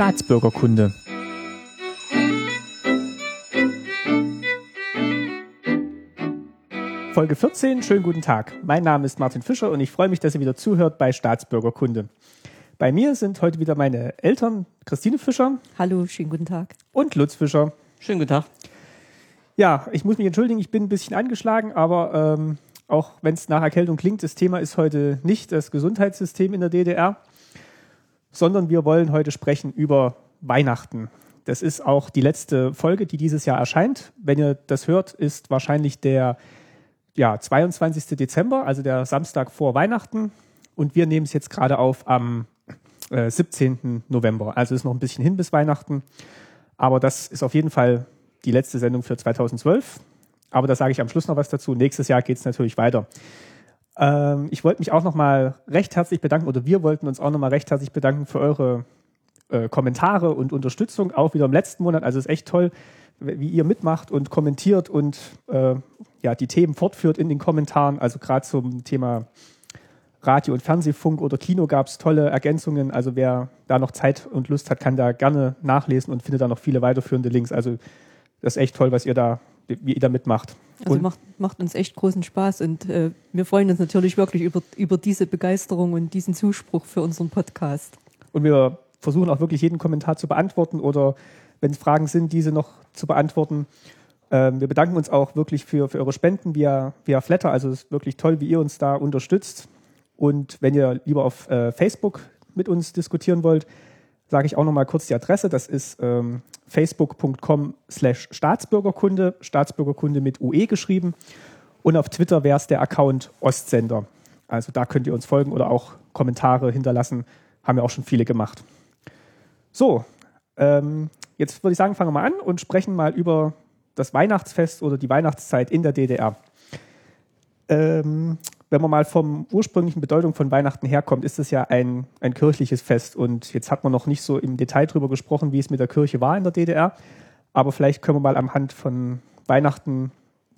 Staatsbürgerkunde. Folge 14, schönen guten Tag. Mein Name ist Martin Fischer und ich freue mich, dass ihr wieder zuhört bei Staatsbürgerkunde. Bei mir sind heute wieder meine Eltern, Christine Fischer. Hallo, schönen guten Tag. Und Lutz Fischer. Schönen guten Tag. Ja, ich muss mich entschuldigen, ich bin ein bisschen angeschlagen, aber ähm, auch wenn es nach Erkältung klingt, das Thema ist heute nicht das Gesundheitssystem in der DDR, sondern wir wollen heute sprechen über Weihnachten. Das ist auch die letzte Folge, die dieses Jahr erscheint. Wenn ihr das hört, ist wahrscheinlich der ja, 22. Dezember, also der Samstag vor Weihnachten. Und wir nehmen es jetzt gerade auf am äh, 17. November. Also ist noch ein bisschen hin bis Weihnachten. Aber das ist auf jeden Fall die letzte Sendung für 2012. Aber da sage ich am Schluss noch was dazu. Nächstes Jahr geht es natürlich weiter. Ähm, ich wollte mich auch noch mal recht herzlich bedanken, oder wir wollten uns auch noch mal recht herzlich bedanken für eure äh, Kommentare und Unterstützung, auch wieder im letzten Monat. Also es ist echt toll, wie ihr mitmacht und kommentiert und äh, ja, die Themen fortführt in den Kommentaren. Also gerade zum Thema Radio- und Fernsehfunk oder Kino gab es tolle Ergänzungen. Also wer da noch Zeit und Lust hat, kann da gerne nachlesen und findet da noch viele weiterführende Links. Also das ist echt toll, was ihr da, wie ihr da mitmacht. Also und macht, macht uns echt großen Spaß und äh, wir freuen uns natürlich wirklich über, über diese Begeisterung und diesen Zuspruch für unseren Podcast. Und wir versuchen auch wirklich jeden Kommentar zu beantworten oder wenn es Fragen sind, diese noch zu beantworten. Ähm, wir bedanken uns auch wirklich für, für eure Spenden via, via Flatter. Also es ist wirklich toll, wie ihr uns da unterstützt. Und wenn ihr lieber auf äh, Facebook mit uns diskutieren wollt, sage ich auch noch mal kurz die Adresse. Das ist ähm, facebook.com slash Staatsbürgerkunde, Staatsbürgerkunde mit UE geschrieben. Und auf Twitter wäre es der Account Ostsender. Also da könnt ihr uns folgen oder auch Kommentare hinterlassen. Haben wir auch schon viele gemacht. So, ähm, jetzt würde ich sagen, fangen wir mal an und sprechen mal über das Weihnachtsfest oder die Weihnachtszeit in der DDR. Ähm, wenn man mal vom ursprünglichen Bedeutung von Weihnachten herkommt, ist es ja ein, ein kirchliches Fest. Und jetzt hat man noch nicht so im Detail darüber gesprochen, wie es mit der Kirche war in der DDR. Aber vielleicht können wir mal am Hand von Weihnachten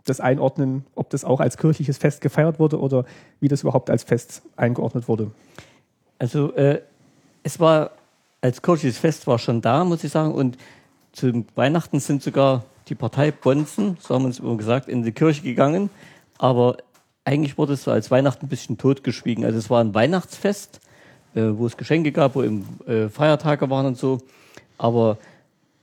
das einordnen, ob das auch als kirchliches Fest gefeiert wurde oder wie das überhaupt als Fest eingeordnet wurde. Also äh, es war als kirchliches Fest war schon da, muss ich sagen. Und zu Weihnachten sind sogar die Partei Bonzen, so haben wir uns immer gesagt, in die Kirche gegangen. Aber eigentlich wurde es so als Weihnachten ein bisschen totgeschwiegen. Also es war ein Weihnachtsfest, äh, wo es Geschenke gab, wo eben äh, Feiertage waren und so. Aber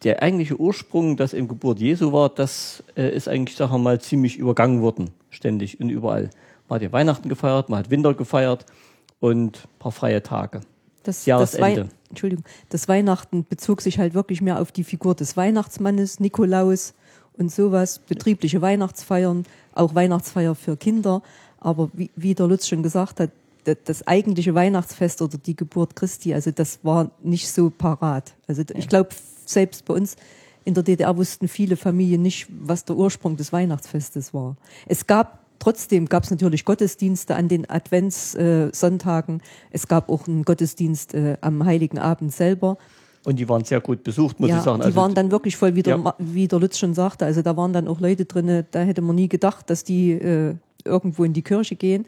der eigentliche Ursprung, dass eben Geburt Jesu war, das äh, ist eigentlich, sagen wir mal, ziemlich übergangen worden, ständig und überall. Man hat ja Weihnachten gefeiert, man hat Winter gefeiert und ein paar freie Tage. Das, Jahresende. Das Entschuldigung, das Weihnachten bezog sich halt wirklich mehr auf die Figur des Weihnachtsmannes, Nikolaus und sowas, betriebliche Weihnachtsfeiern, auch Weihnachtsfeier für Kinder. Aber wie, wie der Lutz schon gesagt hat, das, das eigentliche Weihnachtsfest oder die Geburt Christi, also das war nicht so parat. Also ich glaube, selbst bei uns in der DDR wussten viele Familien nicht, was der Ursprung des Weihnachtsfestes war. Es gab trotzdem gab es natürlich Gottesdienste an den Adventssonntagen. es gab auch einen Gottesdienst äh, am Heiligen Abend selber. Und die waren sehr gut besucht, muss ja, ich sagen. Die Also waren dann wirklich voll, wie der, Ja. Wie der Lutz schon sagte. Also da waren dann auch Leute drin, da hätte man nie gedacht, dass die äh, irgendwo in die Kirche gehen.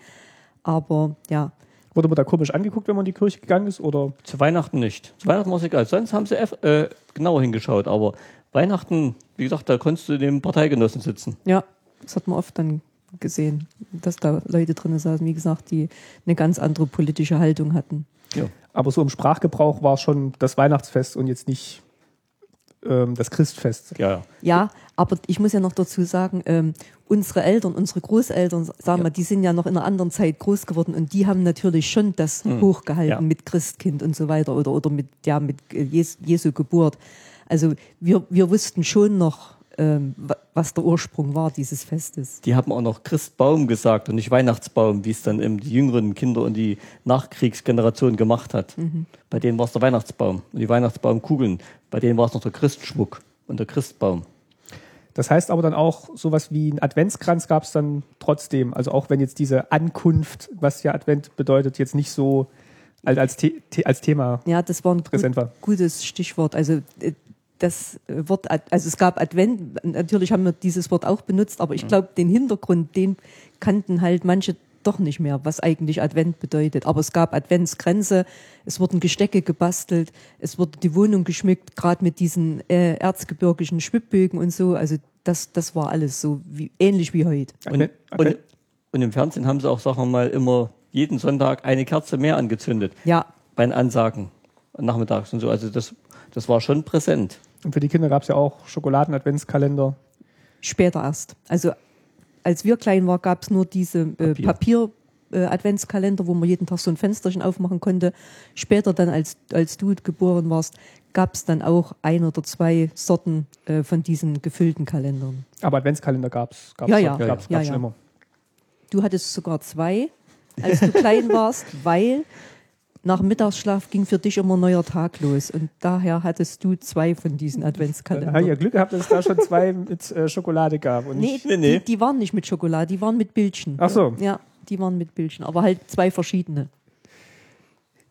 Aber ja, Wurde man da komisch angeguckt, wenn man in die Kirche gegangen ist? Oder Zu Weihnachten nicht. Zu Weihnachten war es egal. Sonst haben sie äh, genauer hingeschaut. Aber Weihnachten, wie gesagt, da konntest du neben Parteigenossen sitzen. ja, das hat man oft dann gesehen, dass da Leute drin saßen, wie gesagt, die eine ganz andere politische Haltung hatten. Ja. aber so im Sprachgebrauch war schon das Weihnachtsfest und jetzt nicht ähm, das Christfest. Ja, ja. Ja, aber ich muss ja noch dazu sagen, ähm, unsere Eltern, unsere Großeltern, sagen wir, die sind ja noch in einer anderen Zeit groß geworden und die haben natürlich schon das hochgehalten Ja. mit Christkind und so weiter oder, oder mit, ja, mit äh, Jes Jesu Geburt. Also wir, wir wussten schon noch, ähm, wa- was der Ursprung war dieses Festes. Die haben auch noch Christbaum gesagt und nicht Weihnachtsbaum, wie es dann eben die jüngeren Kinder und die Nachkriegsgeneration gemacht hat. Bei denen war es der Weihnachtsbaum und die Weihnachtsbaumkugeln. Bei denen war es noch der Christschmuck und der Christbaum. Das heißt aber dann auch, sowas wie ein Adventskranz gab es dann trotzdem. Also auch wenn jetzt diese Ankunft, was ja Advent bedeutet, jetzt nicht so als, als, The als Thema Ja, das war ein gut, präsent war. gutes Stichwort. Also äh, das Wort, also es gab Advent, natürlich haben wir dieses Wort auch benutzt, aber ich glaube, den Hintergrund, den kannten halt manche doch nicht mehr, was eigentlich Advent bedeutet. Aber es gab Adventsgrenze, es wurden Gestecke gebastelt, es wurde die Wohnung geschmückt, gerade mit diesen äh, erzgebirgischen Schwibbögen und so. Also das, das war alles so wie, ähnlich wie heute. Und, Advent- und, und im Fernsehen haben sie auch, sagen wir mal, immer jeden Sonntag eine Kerze mehr angezündet. Ja, Bei den Ansagen nachmittags und so. Also das, das war schon präsent. Und für die Kinder gab es ja auch Schokoladen-Adventskalender. später erst. Also als wir klein waren, gab es nur diese äh, Papier. Äh, Adventskalender, wo man jeden Tag so ein Fensterchen aufmachen konnte. Später dann, als, als du geboren warst, gab es dann auch ein oder zwei Sorten äh, von diesen gefüllten Kalendern. Aber Adventskalender gab es. Ja, ja. Gab's, Ja, gab's ja. schon immer. Du hattest sogar zwei, als du klein warst, weil nach dem Mittagsschlaf ging für dich immer ein neuer Tag los. Und daher hattest du zwei von diesen Da habe ich Adventskalendern. ja Glück gehabt, dass es da schon zwei mit äh, Schokolade gab. Und Nee, Nee, nee. Die, die waren nicht mit Schokolade, die waren mit Bildchen. Ach so. Ja, die waren mit Bildchen, aber halt zwei verschiedene.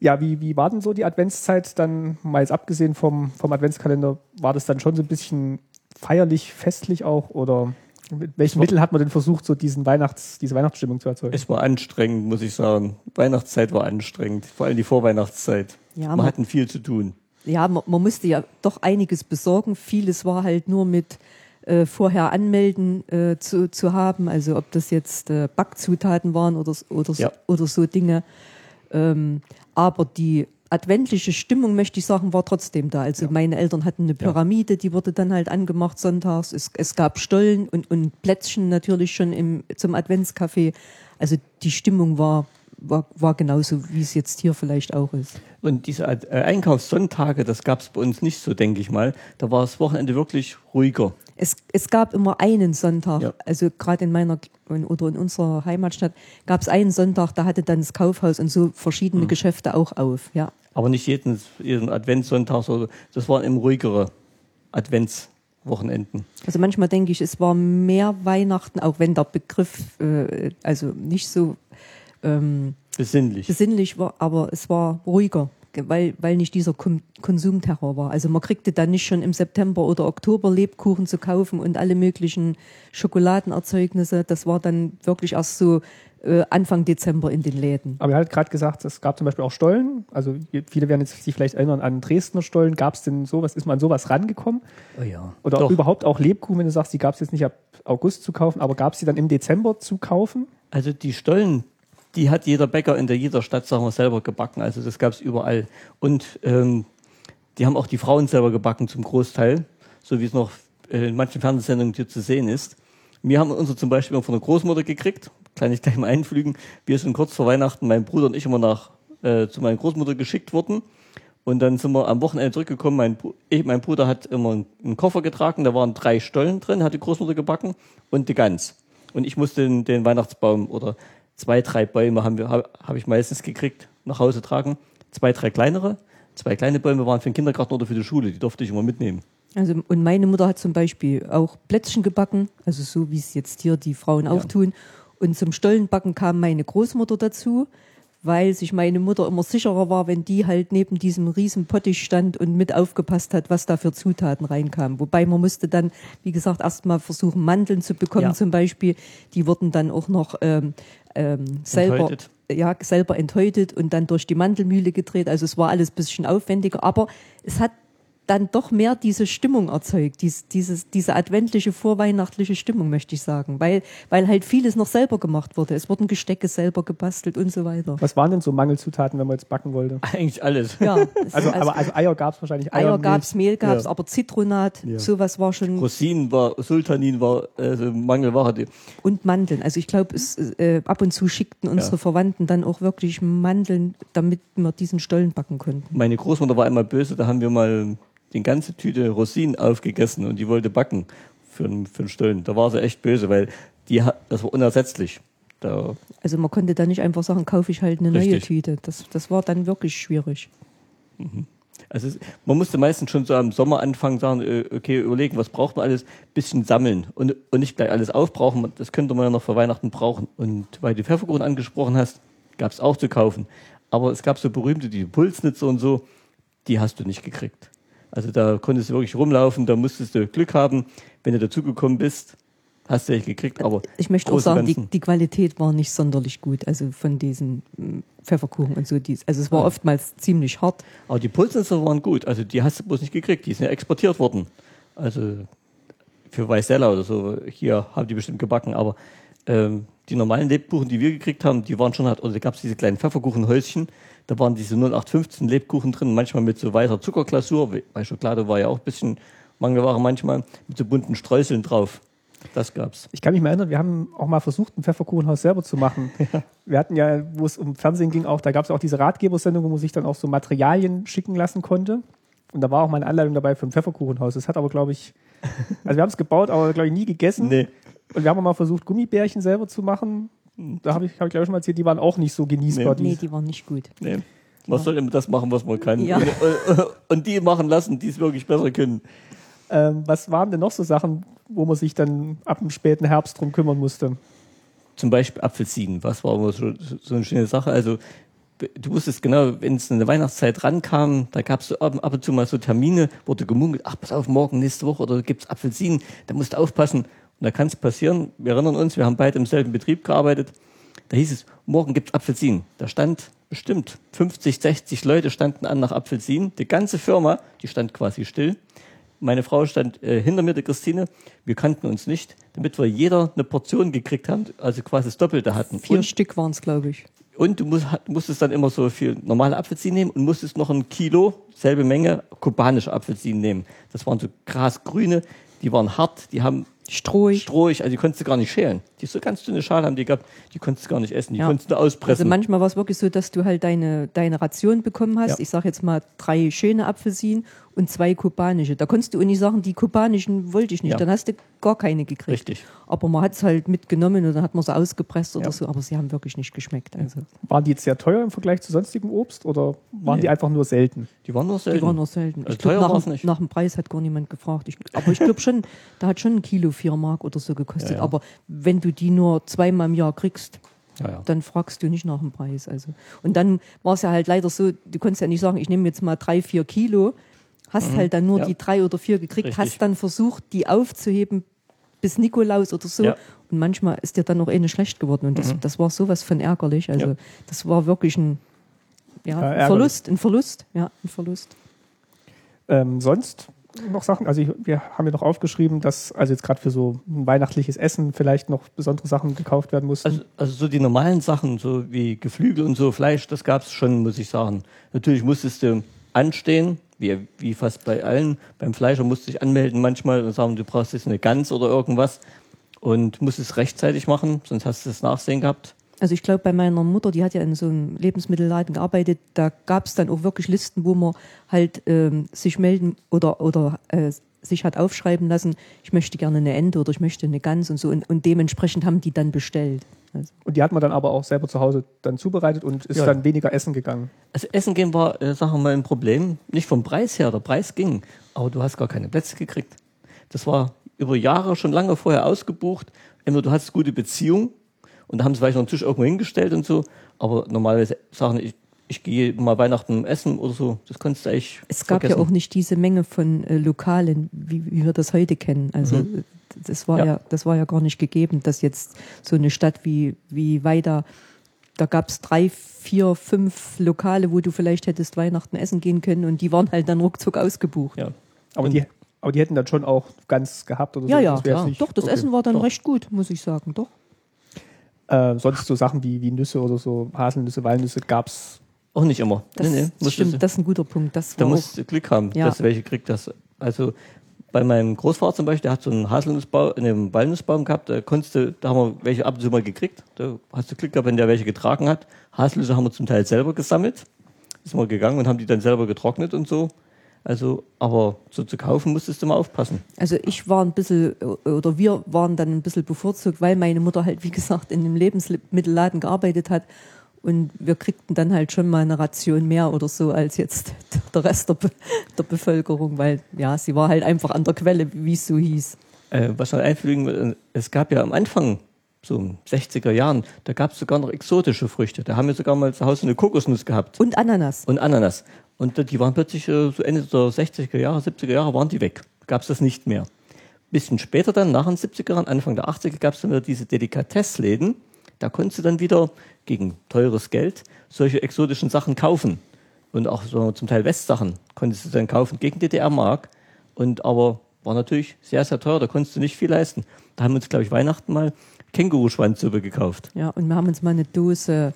ja, wie, wie war denn so die Adventszeit dann, mal jetzt abgesehen vom, vom Adventskalender, war das dann schon so ein bisschen feierlich, festlich auch? Oder mit welchen war- Mitteln hat man denn versucht, so diesen Weihnachts, diese Weihnachtsstimmung zu erzeugen? Es war anstrengend, muss ich sagen. Weihnachtszeit war anstrengend, vor allem die Vorweihnachtszeit. Ja, Man man- hatten viel zu tun. Ja, man, man musste ja doch einiges besorgen. Vieles war halt nur mit äh, vorher anmelden äh, zu, zu haben. Also ob das jetzt äh, Backzutaten waren oder, oder, Ja. oder so Dinge. Ähm, aber die adventliche Stimmung, möchte ich sagen, war trotzdem da. Also meine Eltern hatten eine Pyramide, die wurde dann halt angemacht sonntags. Es, es gab Stollen und, und Plätzchen natürlich schon im, zum Adventscafé. Also die Stimmung war, war, war genauso, wie es jetzt hier vielleicht auch ist. Und diese äh, Einkaufssonntage, das gab es bei uns nicht so, denke ich mal. Da war das Wochenende wirklich ruhiger. Es, es gab immer einen Sonntag, Ja. also gerade in meiner in, oder in unserer Heimatstadt gab es einen Sonntag, da hatte dann das Kaufhaus und so verschiedene Geschäfte auch auf. Ja, Aber nicht jeden, jeden Adventssonntag. So, das waren eben ruhigere Adventswochenenden. also manchmal denke ich, es war mehr Weihnachten, auch wenn der Begriff äh, also nicht so ähm, Besinnlich. besinnlich war, aber es war ruhiger, ge- weil, weil nicht dieser Kon Konsumterror war. Also man kriegte dann nicht schon im September oder Oktober Lebkuchen zu kaufen und alle möglichen Schokoladenerzeugnisse. Das war dann wirklich erst so äh, Anfang Dezember in den Läden. Aber ihr habt gerade gesagt, es gab zum Beispiel auch Stollen. Also viele werden jetzt sich vielleicht erinnern an Dresdner Stollen. Gab es denn sowas? Ist man an sowas rangekommen? Oh ja. Oder Doch. überhaupt auch Lebkuchen, wenn du sagst, die gab es jetzt nicht ab August zu kaufen, aber gab es die dann im Dezember zu kaufen? Also die Stollen, die hat jeder Bäcker in der jeder Stadt, sagen wir, selber gebacken. Also das gab es überall. Und ähm, die haben auch die Frauen selber gebacken zum Großteil, so wie es noch äh, in manchen Fernsehsendungen hier zu sehen ist. Wir haben unsere zum Beispiel von der Großmutter gekriegt, kann ich gleich mal einflügen. Wir sind kurz vor Weihnachten, mein Bruder und ich immer nach äh, zu meiner Großmutter geschickt worden. Und dann sind wir am Wochenende zurückgekommen. Mein, ich, mein Bruder hat immer einen, einen Koffer getragen, da waren drei Stollen drin, hat die Großmutter gebacken und die Gans. Und ich musste den, den Weihnachtsbaum oder zwei, drei Bäume habe hab ich meistens gekriegt, nach Hause tragen. Zwei, drei kleinere. Zwei kleine Bäume waren für den Kindergarten oder für die Schule, die durfte ich immer mitnehmen. Also, und meine Mutter hat zum Beispiel auch Plätzchen gebacken, also so wie es jetzt hier die Frauen auch tun. Und zum Stollenbacken kam meine Großmutter dazu, weil sich meine Mutter immer sicherer war, wenn die halt neben diesem riesen Pottich stand und mit aufgepasst hat, was da für Zutaten reinkamen. Wobei man musste dann, wie gesagt, erstmal versuchen, Mandeln zu bekommen Ja. zum Beispiel. Die wurden dann auch noch ähm, ähm, selber Enthäutet. ja, selber enthäutet und dann durch die Mandelmühle gedreht. Also es war alles ein bisschen aufwendiger, aber es hat dann doch mehr diese Stimmung erzeugt, dies, dieses, diese adventliche, vorweihnachtliche Stimmung, möchte ich sagen, weil, weil halt vieles noch selber gemacht wurde. Es wurden Gestecke selber gebastelt und so weiter. Was waren denn so Mangelzutaten, wenn man jetzt backen wollte? Eigentlich alles. Ja, es- Also, aber also Eier gab es wahrscheinlich. Eier Milch. gab's, Mehl gab's, Ja. aber Zitronat, Ja. sowas war schon Rosinen war, Sultanin war also Mangelware. Die, und Mandeln. Also ich glaube, es äh, ab und zu schickten unsere Verwandten dann auch wirklich Mandeln, damit wir diesen Stollen backen konnten. Meine Großmutter war einmal böse, da haben wir mal die ganze Tüte Rosinen aufgegessen und die wollte backen für, einen- für einen Stollen. Da war sie echt böse, weil die, das war unersetzlich. Da, Also man konnte da nicht einfach sagen, kaufe ich halt eine neue Richtig. Tüte. Das, das war dann wirklich schwierig. also es, man musste meistens schon so am Sommer anfangen, sagen, äh, okay, überlegen, was braucht man alles, bisschen sammeln und, und nicht gleich alles aufbrauchen. Das könnte man ja noch für Weihnachten brauchen. Und weil du Pfefferkuchen angesprochen hast, gab es auch zu kaufen. Aber es gab so berühmte, die Pulsnitze und so, die hast du nicht gekriegt. Also da konntest du wirklich rumlaufen, da musstest du Glück haben. Wenn du dazugekommen bist, hast du echt gekriegt, aber Ich möchte auch sagen, die, die Qualität war nicht sonderlich gut, also von diesen mm, Pfefferkuchen und so. Dies, also es war Ja. oftmals ziemlich hart. Aber die Pulsnitzer waren gut. Also die hast du bloß nicht gekriegt. Die sind ja exportiert worden. Also für Weißella oder so. Hier haben die bestimmt gebacken. Aber ähm, die normalen Lebkuchen, die wir gekriegt haben, die waren schon hart. Oder da gab es diese kleinen Pfefferkuchenhäuschen. Da waren diese 0815 Lebkuchen drin. Manchmal mit so weißer Zuckerglasur. Bei Schokolade war ja auch ein bisschen Mangelware manchmal. Mit so bunten Streuseln drauf. Das gab's. Ich kann mich mal erinnern, wir haben auch mal versucht, ein Pfefferkuchenhaus selber zu machen. Wir hatten ja, wo es um Fernsehen ging, auch, da gab es auch diese Ratgebersendung, wo man sich dann auch so Materialien schicken lassen konnte. Und da war auch mal eine Anleitung dabei für ein Pfefferkuchenhaus. Das hat aber, glaube ich, also wir haben es gebaut, aber glaube ich nie gegessen. Nee. Und wir haben auch mal versucht, Gummibärchen selber zu machen. Da habe ich, hab ich glaube ich schon mal erzählt, die waren auch nicht so genießbar. Nee. die- Nee, die waren nicht gut. Nee. Man soll immer das machen, was man kann. Ja. Und, und die machen lassen, die es wirklich besser können. Ähm, was waren denn noch so Sachen, wo man sich dann ab dem späten Herbst drum kümmern musste? zum Beispiel Apfelsinen, was war immer so, so eine schöne Sache. Also du wusstest genau, wenn es in der Weihnachtszeit rankam, da gab es so ab, ab und zu mal so Termine, wurde gemunkelt, ach pass auf, morgen, nächste Woche oder gibt's Apfelsinen, da musst du aufpassen. Und da kann es passieren, wir erinnern uns, wir haben beide im selben Betrieb gearbeitet, da hieß es, morgen gibt's Apfelsinen. Da stand bestimmt 50, 60 Leute standen an nach Apfelsinen. Die ganze Firma, die stand quasi still. Meine Frau stand äh, hinter mir, die Christine. Wir kannten uns nicht, damit wir jeder eine Portion gekriegt haben, also quasi das Doppelte hatten. Vier Und, Stück waren es, glaube ich. und du musst, musstest dann immer so viel normale Apfelsinen nehmen und musstest noch ein Kilo, selbe Menge, kubanische Apfelsinen nehmen. Das waren so grasgrüne, die waren hart, die haben Strohig. strohig, also die konntest du gar nicht schälen. Die so ganz dünne Schale haben die gehabt, die konntest du gar nicht essen, die Ja. konntest du Also auspressen. manchmal war es wirklich so, dass du halt deine, deine Ration bekommen hast. Ja. Ich sage jetzt mal drei schöne Apfelsinen und zwei kubanische. Da konntest du auch nicht sagen, die kubanischen wollte ich nicht. Ja. Dann hast du gar keine gekriegt. Richtig. Aber man hat es halt mitgenommen und dann hat man sie ausgepresst oder Ja. so. Aber sie haben wirklich nicht geschmeckt. Also Waren die jetzt sehr teuer im Vergleich zu sonstigem Obst oder waren Nee. die einfach nur selten? Die waren nur selten. die waren nur selten. Also Ich glaub, teuer nach, nicht. nach dem Preis hat gar niemand gefragt. Ich, aber ich glaube schon, da hat schon ein Kilo vier Mark oder so gekostet. Ja, ja. Aber wenn du die nur zweimal im Jahr kriegst, Ja, ja. dann fragst du nicht nach dem Preis. Also. Und dann war es ja halt leider so, du konntest ja nicht sagen, ich nehme jetzt mal drei, vier Kilo, hast halt dann nur Mhm. Ja. die drei oder vier gekriegt, Richtig. hast dann versucht, die aufzuheben bis Nikolaus oder so. Ja. Und manchmal ist dir dann noch eine schlecht geworden. Und das, das war sowas von ärgerlich. Also Ja. das war wirklich ein, ja, ein. Verlust, ein Verlust, ja, ein Verlust. Ähm, sonst noch Sachen, also ich, wir haben ja noch aufgeschrieben, dass also jetzt gerade für so ein weihnachtliches Essen vielleicht noch besondere Sachen gekauft werden mussten. Also, also so die normalen Sachen, so wie Geflügel und so Fleisch, das gab es schon, muss ich sagen. Natürlich musstest du anstehen, wie, wie fast bei allen. Beim Fleischer musst du dich anmelden manchmal und sagen, du brauchst jetzt eine Gans oder irgendwas und musst es rechtzeitig machen, sonst hast du das Nachsehen gehabt. Also ich glaube, bei meiner Mutter, die hat ja in so einem Lebensmittelladen gearbeitet, da gab es dann auch wirklich Listen, wo man halt ähm, sich melden oder, oder äh, sich hat aufschreiben lassen, ich möchte gerne eine Ente oder ich möchte eine Gans und so. Und, und dementsprechend haben die dann bestellt. Also, und die hat man dann aber auch selber zu Hause dann zubereitet und ist Ja. dann weniger essen gegangen. Also Essen gehen war, äh, sagen wir mal, ein Problem. Nicht vom Preis her, der Preis ging, aber du hast gar keine Plätze gekriegt. Das war über Jahre schon lange vorher ausgebucht. Entweder du hattest gute Beziehung und da haben sie vielleicht noch einen Tisch irgendwo hingestellt und so, aber normalerweise sagen, ich, ich gehe mal Weihnachten essen oder so, das konntest du eigentlich es gab vergessen. ja auch nicht diese Menge von äh, Lokalen, wie, wie wir das heute kennen. Also äh, das war ja. Ja. das war ja gar nicht gegeben, dass jetzt so eine Stadt wie, wie Weida, da gab es drei, vier, fünf Lokale, wo du vielleicht hättest Weihnachten essen gehen können und die waren halt dann ruckzuck ausgebucht. Ja. Aber Und- die, aber die hätten dann schon auch ganz gehabt oder so. Ja, ja, Das nicht- Doch, das okay. Essen war dann Doch. recht gut, muss ich sagen. Doch. Äh, sonst so Sachen wie, wie Nüsse oder so, Haselnüsse, Walnüsse gab's. Auch nicht immer. Das, musstest stimmt, du- das ist ein guter Punkt. Das Da musst du Glück haben, Ja. dass du welche kriegt. Dass, also bei meinem Großvater zum Beispiel, der hat so einen Haselnussbaum, einen Walnussbaum gehabt, da konntest du, da haben wir welche ab und zu mal gekriegt. Da hast du Glück gehabt, wenn der welche getragen hat. Haselnüsse haben wir zum Teil selber gesammelt. Sind wir gegangen und haben die dann selber getrocknet und so. Also, aber so zu kaufen musstest du mal aufpassen. Also ich war ein bisschen, oder wir waren dann ein bisschen bevorzugt, weil meine Mutter halt, wie gesagt, in einem Lebensmittelladen gearbeitet hat. Und wir kriegten dann halt schon mal eine Ration mehr oder so als jetzt der Rest der, Be der Bevölkerung, weil ja, sie war halt einfach an der Quelle, wie es so hieß. Äh, was noch einfügen will, es gab ja am Anfang, so in 60er Jahren, da gab es sogar noch exotische Früchte. Da haben wir sogar mal zu Hause eine Kokosnuss gehabt. Und Ananas. und Ananas. Und die waren plötzlich äh, so Ende der 60er Jahre, 70er Jahre waren die weg. Gab es das nicht mehr. bisschen später dann, nach den 70ern, Anfang der 80er, gab es dann wieder diese Delikatessläden. Da konntest du dann wieder gegen teures Geld solche exotischen Sachen kaufen. Und auch so zum Teil Westsachen konntest du dann kaufen gegen DDR-Mark. Und aber war natürlich sehr, sehr teuer, da konntest du nicht viel leisten. Da haben wir uns, glaube ich, Weihnachten mal Känguruschwanzsuppe gekauft. Ja, und wir haben uns mal eine Dose,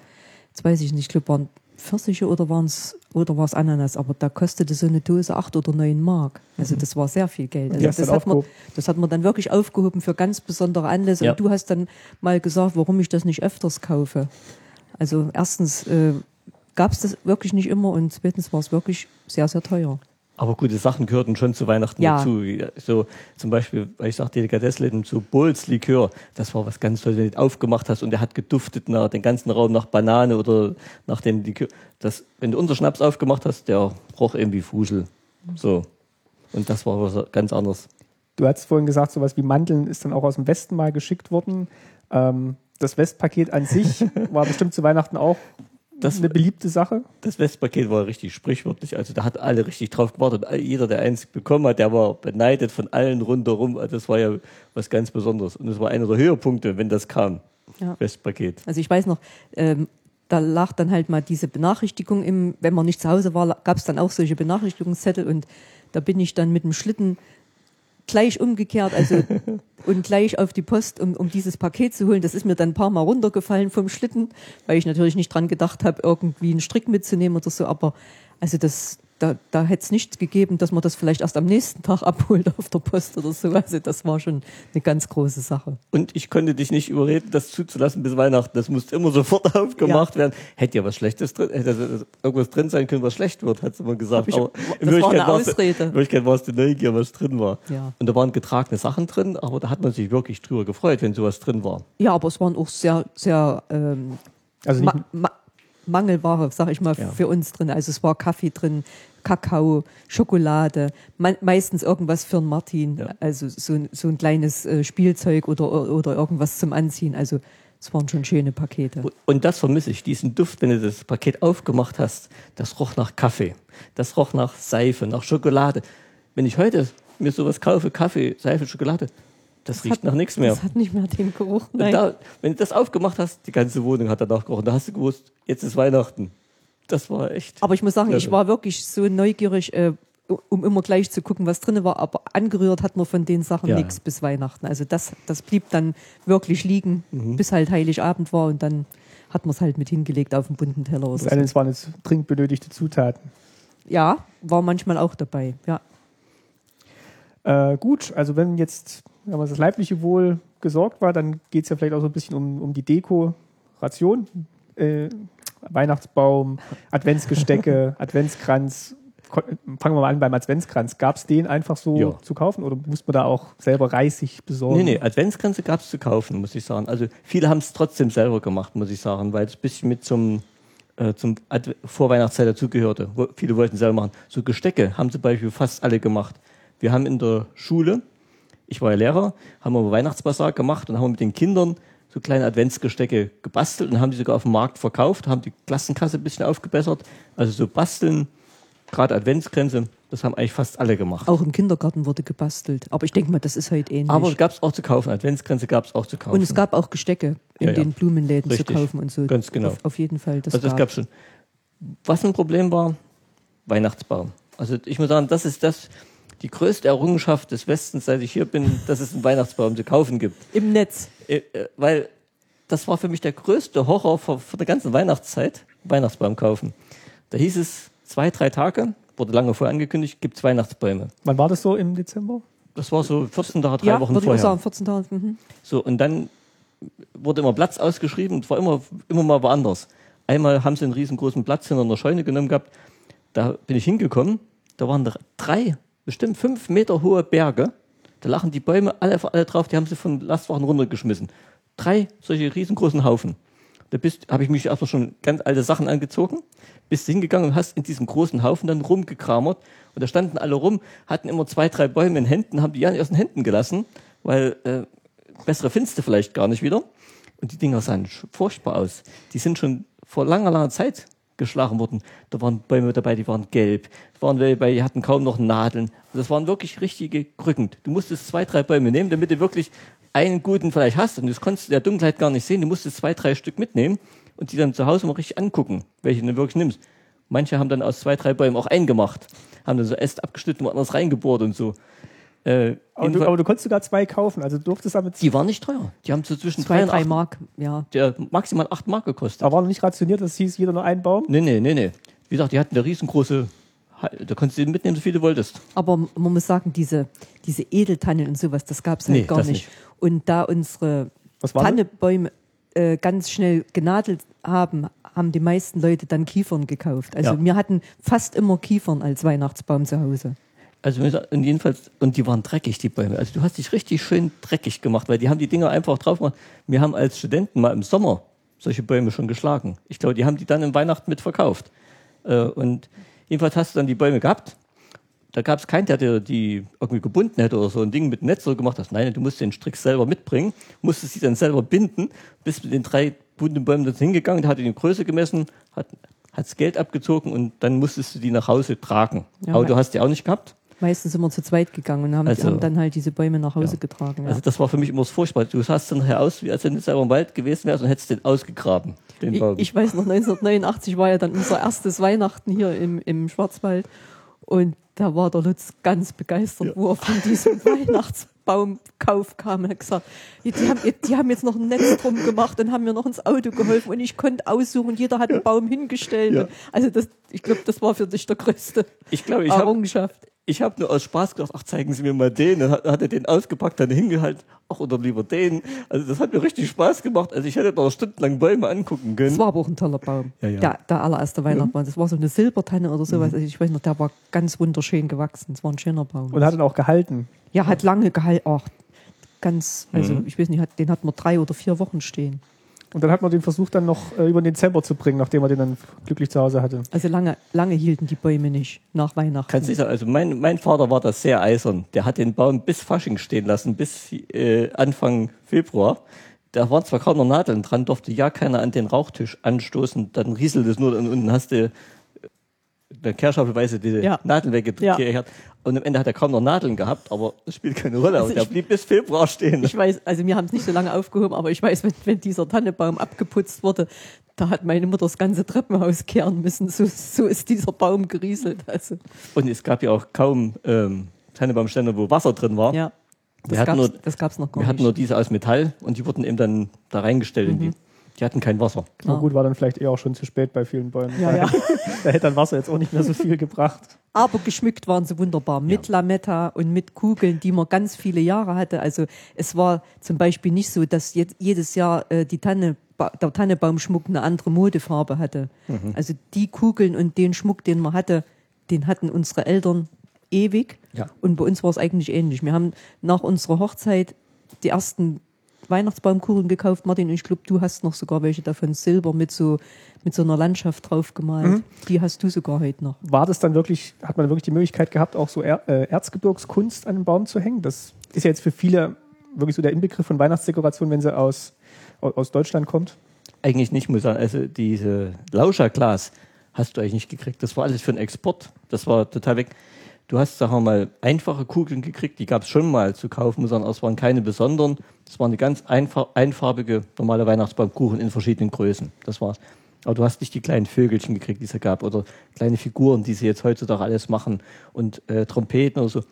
jetzt weiß ich nicht, ich glaube, waren Pfirsiche oder waren es oder war es Ananas, aber da kostete so eine Dose acht oder neun Mark. Also das war sehr viel Geld. Mhm. Also das, hat man, das hat man dann wirklich aufgehoben für ganz besondere Anlässe. Ja. Und du hast dann mal gesagt, warum ich das nicht öfters kaufe. Also erstens äh, gab es das wirklich nicht immer und zweitens war es wirklich sehr, sehr teuer. Aber gute Sachen gehörten schon zu Weihnachten Ja. dazu. So zum Beispiel, weil ich sage, Delikatessläden, so Bowls Likör, das war was ganz Tolles, wenn du den aufgemacht hast und der hat geduftet nach den ganzen Raum nach Banane oder nach dem Likör. Das, wenn du unser Schnaps aufgemacht hast, der roch irgendwie Fusel. So. Und das war was ganz anderes. Du hast vorhin gesagt, sowas wie Mandeln ist dann auch aus dem Westen mal geschickt worden. Ähm, das Westpaket an sich war bestimmt zu Weihnachten auch Das- eine beliebte Sache. Das Westpaket war richtig sprichwörtlich. Also da hat alle richtig drauf gewartet. Jeder, der eins bekommen hat, der war beneidet von allen rundherum. Also Das war ja was ganz Besonderes. Und das war einer der Höhepunkte, wenn das kam. Ja. Westpaket. Also ich weiß noch, ähm, da lag dann halt mal diese Benachrichtigung im, wenn man nicht zu Hause war, gab es dann auch solche Benachrichtigungszettel und da bin ich dann mit dem Schlitten gleich umgekehrt, also und gleich auf die Post, um, um dieses Paket zu holen. Das ist mir dann ein paar Mal runtergefallen vom Schlitten, weil ich natürlich nicht dran gedacht habe, irgendwie einen Strick mitzunehmen oder so. Aber also das, da, da hätte es nichts gegeben, dass man das vielleicht erst am nächsten Tag abholt auf der Post oder so. Also das war schon eine ganz große Sache. Und ich konnte dich nicht überreden, das zuzulassen bis Weihnachten. Das musste immer sofort aufgemacht werden. Hätte ja was Schlechtes drin, hätte irgendwas drin sein können, was schlecht wird, hat sie immer gesagt. Ich- Aber das war eine war. In Wirklichkeit war es die Neugier, was drin war. Ja. Und da waren getragene Sachen drin, aber da hat man sich wirklich drüber gefreut, wenn sowas drin war. Ja, aber es waren auch sehr, sehr ähm, Also nicht, Ma Ma Mangelware, sag ich mal, Ja. für uns drin. Also es war Kaffee drin, Kakao, Schokolade, me meistens irgendwas für einen Martin, Ja. also so, ein- so ein kleines äh, Spielzeug oder, oder irgendwas zum Anziehen. Also es waren schon schöne Pakete. Und das vermisse ich, diesen Duft, wenn du das Paket aufgemacht hast, das roch nach Kaffee, das roch nach Seife, nach Schokolade. Wenn ich heute mir sowas kaufe, Kaffee, Seife, Schokolade, das riecht hat- nach nichts mehr. Das hat nicht mehr den Geruch. Nein. da, wenn du das aufgemacht hast, die ganze Wohnung hat danach gerochen. Da hast du gewusst, jetzt ist Weihnachten. Das war echt. Aber ich muss sagen, ich war wirklich so neugierig, äh, um immer gleich zu gucken, was drin war. Aber angerührt hat man von den Sachen Ja. nichts bis Weihnachten. Also das, das blieb dann wirklich liegen, Mhm. bis halt Heiligabend war und dann hat man es halt mit hingelegt auf den bunten Teller. Oder es so. waren jetzt dringend benötigte Zutaten. Ja, war manchmal auch dabei. Ja. Äh, gut, also wenn jetzt wenn man das leibliche Wohl gesorgt war, dann geht es ja vielleicht auch so ein bisschen um, um die Dekoration. Äh, Weihnachtsbaum, Adventsgestecke, Adventskranz. Fangen wir mal an beim Adventskranz. Gab es den einfach so Ja. zu kaufen oder muss man da auch selber Reisig besorgen? Nee, nee, Adventskränze gab es zu kaufen, muss ich sagen. Also viele haben es trotzdem selber gemacht, muss ich sagen, weil es ein bisschen mit zum, äh, zum Vorweihnachtszeit dazugehörte. Viele wollten selber machen. So Gestecke haben zum Beispiel fast alle gemacht. Wir haben in der Schule, ich war ja Lehrer, haben wir Weihnachtsbasar gemacht und haben mit den Kindern so kleine Adventsgestecke gebastelt und haben die sogar auf dem Markt verkauft, haben die Klassenkasse ein bisschen aufgebessert. Also so basteln, gerade Adventskränze, das haben eigentlich fast alle gemacht. Auch im Kindergarten wurde gebastelt. Aber ich denke mal, das ist heute ähnlich. Aber gab es auch zu kaufen, Adventskränze gab es auch zu kaufen. und es gab auch Gestecke in Ja, ja. den Blumenläden Richtig. zu kaufen und so. Ganz genau. Auf, auf jeden Fall. Das also das gab. gab schon. Was ein Problem war, Weihnachtsbaum. Also ich muss sagen, das ist das die größte Errungenschaft des Westens, seit ich hier bin, dass es einen Weihnachtsbaum zu kaufen gibt. Im Netz. Äh, äh, weil das war für mich der größte Horror vor, vor der ganzen Weihnachtszeit, Weihnachtsbaum kaufen. Da hieß es zwei, drei Tage, wurde lange vorher angekündigt, gibt es Weihnachtsbäume. Wann war das so im Dezember? Das war so 14 Tage, drei Ja, Wochen würde ich auch vorher. sagen, 14 Tage. Mhm. So, und dann wurde immer Platz ausgeschrieben und war immer, immer mal woanders. Einmal haben sie einen riesengroßen Platz hinter einer Scheune genommen gehabt. Da bin ich hingekommen. Da waren da drei, bestimmt fünf Meter hohe Berge. Da lachen die Bäume alle, alle drauf. Die haben sie von Lastwagen runtergeschmissen. Drei solche riesengroßen Haufen. Da habe ich mich erstmal schon ganz alte Sachen angezogen, bist hingegangen und hast in diesem großen Haufen dann rumgekramert. Und da standen alle rum, hatten immer zwei, drei Bäume in Händen, haben die ja aus den Händen gelassen, weil äh, bessere findest du vielleicht gar nicht wieder. Und die Dinger sahen furchtbar aus. Die sind schon vor langer, langer Zeit geschlagen wurden. Da waren Bäume dabei, die waren gelb. Es waren welche dabei, die hatten kaum noch Nadeln. Das waren wirklich richtige Krücken. Du musstest zwei, drei Bäume nehmen, damit du wirklich einen guten vielleicht hast. Und das konntest du der Dunkelheit gar nicht sehen. Du musstest zwei, drei Stück mitnehmen und die dann zu Hause mal richtig angucken, welche du wirklich nimmst. Manche haben dann aus zwei, drei Bäumen auch eingemacht. Haben dann so Äste abgeschnitten, woanders reingebohrt und so. Äh, Aber du, aber du konntest sogar zwei kaufen, also du durftest damit. die waren nicht teuer. Die haben so zwischen Zwei, zwei und drei acht, Mark, ja. der maximal acht Mark gekostet. Aber war noch nicht rationiert, das hieß jeder nur einen Baum. Nee, nee, nee, nee. Wie gesagt, die hatten eine riesengroße, da konntest du mitnehmen, so viel du wolltest. Aber man muss sagen, diese, diese Edeltannen und sowas, das gab es halt Nee, gar nicht. nicht. Und da unsere? Tannebäume äh, ganz schnell genadelt haben, haben die meisten Leute dann Kiefern gekauft. Also Ja. wir hatten fast immer Kiefern als Weihnachtsbaum zu Hause. Also und jedenfalls, und die waren dreckig, die Bäume. Also du hast dich richtig schön dreckig gemacht, weil die haben die Dinger einfach drauf gemacht. Wir haben als Studenten mal im Sommer solche Bäume schon geschlagen. Ich glaube, die haben die dann im Weihnachten mit verkauft. Äh, Und jedenfalls hast du dann die Bäume gehabt. Da gab es keinen, der dir die irgendwie gebunden hätte oder so ein Ding mit Netz so gemacht hast. Nein, du musst den Strick selber mitbringen, musstest sie dann selber binden, bist mit den drei bunten Bäumen dort hingegangen, der hat die Größe gemessen, hat hat's Geld abgezogen und dann musstest du die nach Hause tragen. Ja, Aber du hast die auch nicht gehabt. Meistens sind wir zu zweit gegangen und haben, Also- haben dann halt diese Bäume nach Hause Ja. getragen. Ja. Also das war für mich immer das Furchtbare. Du sahst dann nachher aus, wie als wenn du selber im Wald gewesen wärst und hättest den ausgegraben, den Ich, Baum. ich weiß noch, 1989 war ja dann unser erstes Weihnachten hier im, im Schwarzwald und da war der Lutz ganz begeistert, wo er von diesem Weihnachtsbaumkauf kam und hat gesagt, die haben, die haben jetzt noch ein Netz drum gemacht und haben mir noch ins Auto geholfen und ich konnte aussuchen, jeder hat einen Baum hingestellt. Ja. Also das, ich glaube, das war für dich der größte ich glaube, ich habe Errungenschaft. ich hab nur aus Spaß gedacht, ach, zeigen Sie mir mal den. Dann hat, hat er den ausgepackt, dann hingehalten, ach, oder lieber den. Also das hat mir richtig Spaß gemacht. Also ich hätte noch stundenlang Bäume angucken können. Das war aber auch ein toller Baum. Ja, ja. Der, der allererste Weihnachtsbaum. Das war so eine Silbertanne oder sowas. Also ich weiß noch, der war ganz wunderschön gewachsen. Das war ein schöner Baum. Und hat dann auch gehalten. Ja, hat lange gehalten. Ach, ganz, also Mhm. ich weiß nicht, hat, den hat man drei oder vier Wochen stehen. Und dann hat man den versucht, dann noch äh, über den Dezember zu bringen, nachdem er den dann glücklich zu Hause hatte. Also lange, lange hielten die Bäume nicht nach Weihnachten. Kannst du sagen, also mein, mein Vater war da sehr eisern. Der hat den Baum bis Fasching stehen lassen, bis äh, Anfang Februar. Da waren zwar kaum noch Nadeln dran, durfte ja keiner an den Rauchtisch anstoßen. Dann rieselt es nur und unten hast du der Kehrschaufelweise diese Ja. Nadeln Ja. weggekehrt. Und am Ende hat er kaum noch Nadeln gehabt, aber das spielt keine Rolle. Also und der blieb bis Februar stehen. Ich weiß, also wir haben es nicht so lange aufgehoben, aber ich weiß, wenn, wenn dieser Tannebaum abgeputzt wurde, da hat meine Mutter das ganze Treppenhaus kehren müssen. So, so ist dieser Baum gerieselt. Also, Und es gab ja auch kaum ähm, Tannebaumständer, wo Wasser drin war. ja. Wir Das hatten das gab's noch gar Wir hatten nicht. nur diese aus Metall und die wurden eben dann da reingestellt. in Die, die hatten kein Wasser. Na gut, war dann vielleicht eher auch schon zu spät bei vielen Bäumen. Ja, ja. da hätte dann Wasser jetzt auch nicht mehr so viel gebracht. Aber geschmückt waren sie wunderbar mit Lametta und mit Kugeln, die man ganz viele Jahre hatte. Also es war zum Beispiel nicht so, dass jetzt jedes Jahr äh, die Tanne, der Tannebaumschmuck eine andere Modefarbe hatte. Also die Kugeln und den Schmuck, den man hatte, den hatten unsere Eltern ewig. Ja. Und bei uns war es eigentlich ähnlich. Wir haben nach unserer Hochzeit die ersten Weihnachtsbaumkugeln gekauft, Martin. Und ich glaube, du hast noch sogar welche davon Silber mit so, mit so einer Landschaft drauf gemalt. Die hast du sogar heute noch. War das dann wirklich, hat man wirklich die Möglichkeit gehabt, auch so er, äh, Erzgebirgskunst an den Baum zu hängen? Das ist ja jetzt für viele wirklich so der Inbegriff von Weihnachtsdekoration, wenn sie aus, au- aus Deutschland kommt. Eigentlich nicht, muss ich sagen. Also diese Lauscherglas hast du eigentlich nicht gekriegt. Das war alles für den Export. Das war total weg. Du hast, sagen wir mal, einfache Kugeln gekriegt, die gab es schon mal zu kaufen, aber es waren keine besonderen. Es war eine ganz einfarbige, normale Weihnachtsbaumkuchen in verschiedenen Größen. Das war's. Aber du hast nicht die kleinen Vögelchen gekriegt, die es gab, oder kleine Figuren, die sie jetzt heutzutage alles machen und äh, Trompeten oder so.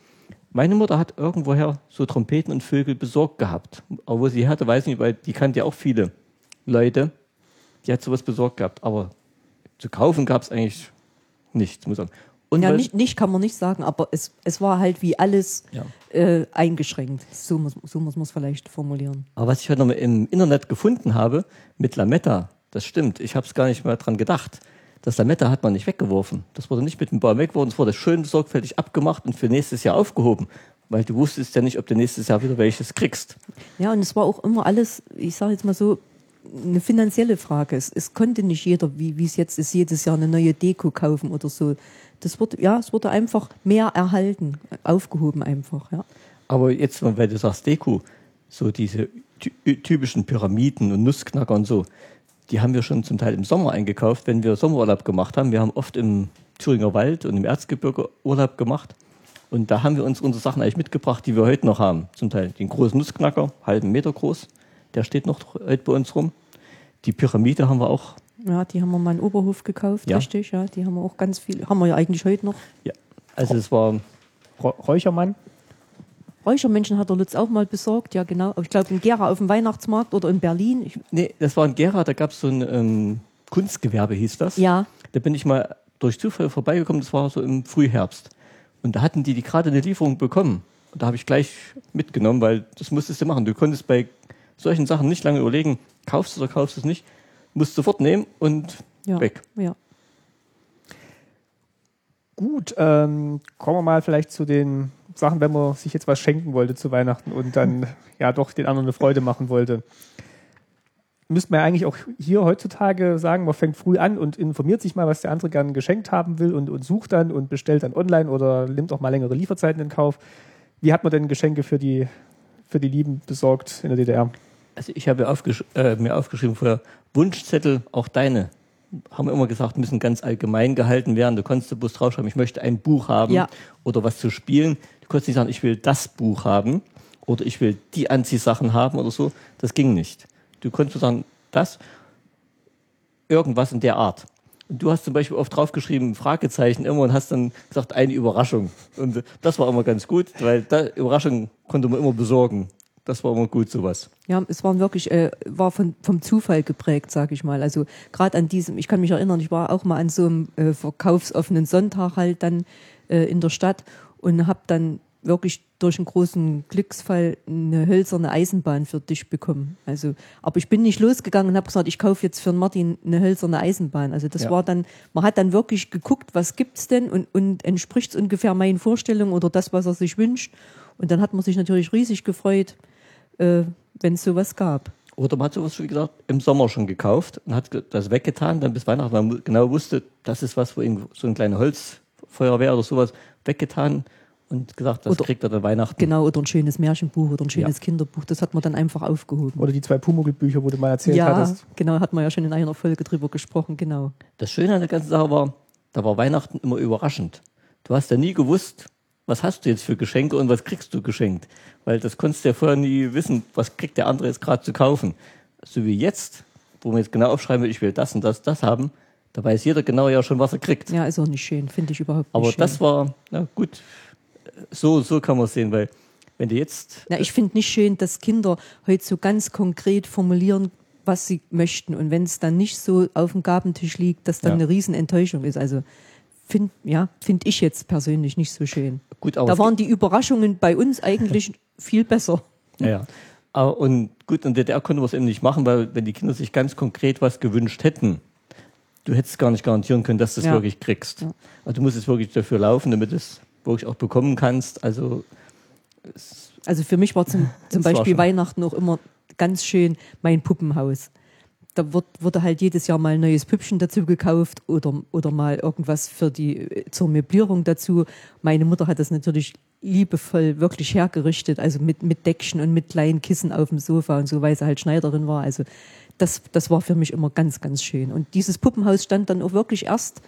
Meine Mutter hat irgendwoher so Trompeten und Vögel besorgt gehabt. Aber wo sie hatte, weiß ich nicht, weil die kannte ja auch viele Leute. Die hat sowas besorgt gehabt. Aber zu kaufen gab es eigentlich nichts, muss ich sagen. Und Ja, nicht, nicht kann man nicht sagen, aber es, es war halt wie alles Ja. äh, eingeschränkt. So muss, so muss man es vielleicht formulieren. Aber was ich heute noch mal im Internet gefunden habe, mit Lametta, das stimmt, ich habe es gar nicht mehr dran gedacht. Das Lametta hat man nicht weggeworfen. Das wurde nicht mit dem Baum weggeworfen, es wurde schön sorgfältig abgemacht und für nächstes Jahr aufgehoben. Weil du wusstest ja nicht, ob du nächstes Jahr wieder welches kriegst. Ja, und es war auch immer alles, ich sage jetzt mal so, eine finanzielle Frage. Es, es konnte nicht jeder, wie wie es jetzt ist, jedes Jahr eine neue Deko kaufen oder so. Das wurde, ja, es wurde einfach mehr erhalten, aufgehoben einfach, ja. Aber jetzt, weil du sagst Deko, so diese ty typischen Pyramiden und Nussknacker und so, die haben wir schon zum Teil im Sommer eingekauft, wenn wir Sommerurlaub gemacht haben. Wir haben oft im Thüringer Wald und im Erzgebirge Urlaub gemacht. Und da haben wir uns unsere Sachen eigentlich mitgebracht, die wir heute noch haben. Zum Teil den großen Nussknacker, halben Meter groß, der steht noch heute bei uns rum. Die Pyramide haben wir auch. Ja, die haben wir mal in Oberhof gekauft, Ja. richtig, ja. Die haben wir auch ganz viel, haben wir ja eigentlich heute noch. Ja. Also es war Räuchermann. Räuchermenschen hat der Lutz auch mal besorgt, ja genau. Ich glaube in Gera auf dem Weihnachtsmarkt oder in Berlin. Ich, Nee, das war in Gera, da gab es so ein ähm, Kunstgewerbe, hieß das. ja, Da bin ich mal durch Zufall vorbeigekommen, das war so im Frühherbst. Und da hatten die, die gerade eine Lieferung bekommen. Und da habe ich gleich mitgenommen, weil das musstest du machen. Du konntest bei solchen Sachen nicht lange überlegen, kaufst du oder kaufst du es nicht. Musst sofort nehmen und ja. weg. Ja. Gut, ähm, kommen wir mal vielleicht zu den Sachen, wenn man sich jetzt was schenken wollte zu Weihnachten und dann ja doch den anderen eine Freude machen wollte. Müsste man ja eigentlich auch hier heutzutage sagen, man fängt früh an und informiert sich mal, was der andere gern geschenkt haben will und, und sucht dann und bestellt dann online oder nimmt auch mal längere Lieferzeiten in Kauf. Wie hat man denn Geschenke für die, für die Lieben besorgt in der DDR? Also ich habe aufgesch äh, mir aufgeschrieben vorher, Wunschzettel, auch deine, haben wir immer gesagt, müssen ganz allgemein gehalten werden. Du konntest du bloß draufschreiben, ich möchte ein Buch haben Ja. oder was zu spielen. Du konntest nicht sagen, ich will das Buch haben oder ich will die Anziehsachen haben oder so. Das ging nicht. Du konntest nur sagen, das, irgendwas in der Art. Und du hast zum Beispiel oft draufgeschrieben, Fragezeichen immer und hast dann gesagt, eine Überraschung. Und das war immer ganz gut, weil da Überraschung konnte man immer besorgen. Das war immer gut, sowas. Ja, es waren wirklich, äh, war von, vom Zufall geprägt, sag ich mal. Also gerade an diesem, ich kann mich erinnern, ich war auch mal an so einem äh, verkaufsoffenen Sonntag halt dann äh, in der Stadt und habe dann wirklich durch einen großen Glücksfall eine hölzerne Eisenbahn für dich bekommen. Also, aber ich bin nicht losgegangen und habe gesagt, ich kaufe jetzt für Martin eine hölzerne Eisenbahn. Also das Ja. war dann, man hat dann wirklich geguckt, was gibt's denn und, und entspricht es ungefähr meinen Vorstellungen oder das, was er sich wünscht. Und dann hat man sich natürlich riesig gefreut, äh, wenn es sowas gab. Oder man hat sowas, wie gesagt, im Sommer schon gekauft und hat das weggetan, dann bis Weihnachten, weil man genau wusste, das ist was, wo so ein kleines Holzfeuerwehr oder sowas weggetan und gesagt, das Oder- kriegt er dann Weihnachten. Genau, oder ein schönes Märchenbuch oder ein schönes Ja. Kinderbuch, das hat man dann einfach aufgehoben. Oder die zwei Pumuckl-Bücher, wo du mal erzählt ja, hattest. genau, hat man ja schon in einer Folge drüber gesprochen, genau. Das Schöne an der ganzen Sache war, da war Weihnachten immer überraschend. Du hast ja nie gewusst, was hast du jetzt für Geschenke und was kriegst du geschenkt. Weil das konntest du ja vorher nie wissen, was kriegt der andere jetzt gerade zu kaufen. So wie jetzt, wo man jetzt genau aufschreiben will, ich will das und das, das haben, da weiß jeder genau ja schon, was er kriegt. Ja, ist auch nicht schön, finde ich überhaupt nicht Aber schön. das war, na gut, so, so kann man es sehen, weil wenn du jetzt, Ja, ich finde nicht schön, dass Kinder heute so ganz konkret formulieren, was sie möchten. Und wenn es dann nicht so auf dem Gabentisch liegt, dass dann Ja. eine Riesenenttäuschung ist. Also finde ja, find ich jetzt persönlich nicht so schön. gut, aber Da es waren die Überraschungen bei uns eigentlich viel besser. Ja, ja. Aber, und gut, in der DDR konnte man es eben nicht machen, weil wenn die Kinder sich ganz konkret was gewünscht hätten, du hättest gar nicht garantieren können, dass du es Ja. wirklich kriegst. Ja. Also du musst jetzt wirklich dafür laufen, damit du es wirklich auch bekommen kannst. Also Also für mich war zum, zum war Beispiel schon- Weihnachten auch immer ganz schön mein Puppenhaus. Da wird, wurde halt jedes Jahr mal ein neues Püppchen dazu gekauft oder, oder mal irgendwas für die, äh, zur Möblierung dazu. Meine Mutter hat das natürlich liebevoll wirklich hergerichtet, also mit, mit Deckchen und mit kleinen Kissen auf dem Sofa und so, weil sie halt Schneiderin war. Also das, das war für mich immer ganz, ganz schön. Und dieses Puppenhaus stand dann auch wirklich erst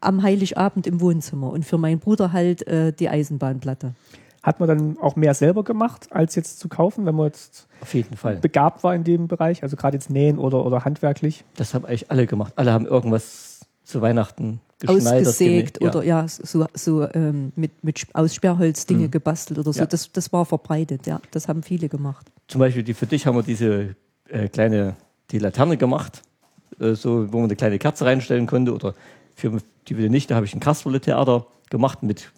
am Heiligabend im Wohnzimmer und für meinen Bruder halt äh, die Eisenbahnplatte. Hat man dann auch mehr selber gemacht, als jetzt zu kaufen, wenn man jetzt auf jeden Fall. begabt war in dem Bereich, also gerade jetzt nähen oder, oder handwerklich? Das haben eigentlich alle gemacht. Alle haben irgendwas zu Weihnachten geschneidert. ausgesägt genäht. oder ja, so, so ähm, mit, mit aus Sperrholz Dinge gebastelt oder so. Ja. Das, das war verbreitet, ja. Das haben viele gemacht. Zum Beispiel die, für dich haben wir diese äh, kleine, die Laterne gemacht, äh, so, wo man eine kleine Kerze reinstellen konnte. Oder für die für die Nichte habe ich ein Kasperle-Theater gemacht mit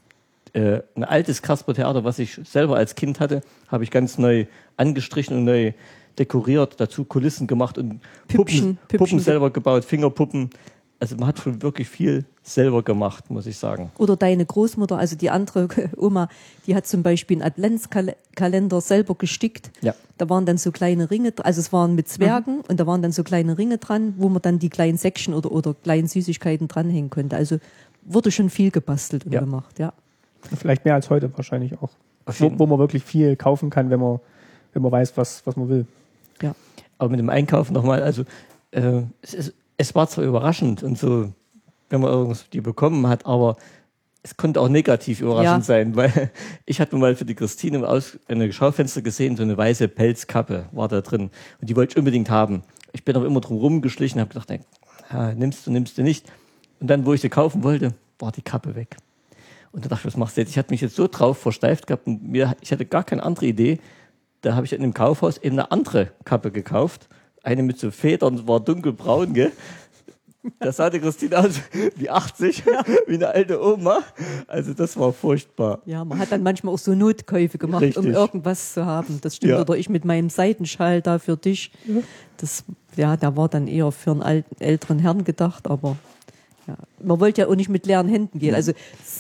äh, ein altes Kasperle-Theater, was ich selber als Kind hatte, habe ich ganz neu angestrichen und neu dekoriert, dazu Kulissen gemacht und Püppchen, Puppen, Püppchen Puppen selber gebaut, Fingerpuppen. Also man hat schon wirklich viel selber gemacht, muss ich sagen. Oder deine Großmutter, also die andere Oma, die hat zum Beispiel einen Adventskalender selber gestickt. Ja. Da waren dann so kleine Ringe, also es waren mit Zwergen und da waren dann so kleine Ringe dran, wo man dann die kleinen Säckchen oder, oder kleinen Süßigkeiten dranhängen konnte. Also wurde schon viel gebastelt und Ja. gemacht, ja. Vielleicht mehr als heute wahrscheinlich auch. Wo, wo man wirklich viel kaufen kann, wenn man, wenn man weiß, was, was man will. ja. Aber mit dem Einkaufen nochmal, also äh, es, ist, es war zwar überraschend und so, wenn man irgendwas die bekommen hat, aber es konnte auch negativ überraschend Ja. sein, weil ich hatte mal für die Christine im Aus eine Schaufenster gesehen, so eine weiße Pelzkappe war da drin und die wollte ich unbedingt haben. Ich bin aber immer drum rumgeschlichen, habe gedacht, ja, nimmst du, nimmst du nicht. Und dann, wo ich sie kaufen wollte, war die Kappe weg. Und da dachte ich, was machst du jetzt? Ich hatte mich jetzt so drauf versteift gehabt und mir, ich hatte gar keine andere Idee. Da habe ich in einem Kaufhaus eben eine andere Kappe gekauft. Eine mit so Federn, war dunkelbraun, gell? Da sah die Christine aus wie 80, wie eine alte Oma. Also das war furchtbar. Ja, man hat dann manchmal auch so Notkäufe gemacht, um Richtig. irgendwas zu haben. Das stimmt. Ja. Oder ich mit meinem Seidenschal da für dich. Das, ja, der war dann eher für einen alten, älteren Herrn gedacht, aber ja, man wollte ja auch nicht mit leeren Händen gehen. Also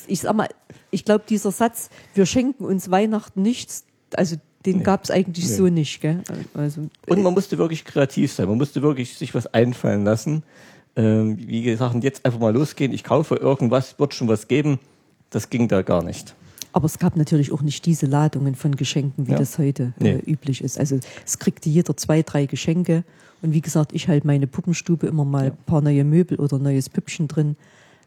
ich sag mal, ich glaube, dieser Satz, wir schenken uns Weihnachten nichts, also den gab es eigentlich Nee. so nicht. Gell? Also, Und man musste wirklich kreativ sein. Man musste wirklich sich was einfallen lassen. Ähm, wie gesagt, jetzt einfach mal losgehen. Ich kaufe irgendwas, wird schon was geben. Das ging da gar nicht. Aber es gab natürlich auch nicht diese Ladungen von Geschenken, wie Ja. das heute Nee. äh, üblich ist. Also es kriegte jeder zwei, drei Geschenke. Und wie gesagt, ich halt meine Puppenstube immer mal ein paar neue Möbel oder neues Püppchen drin.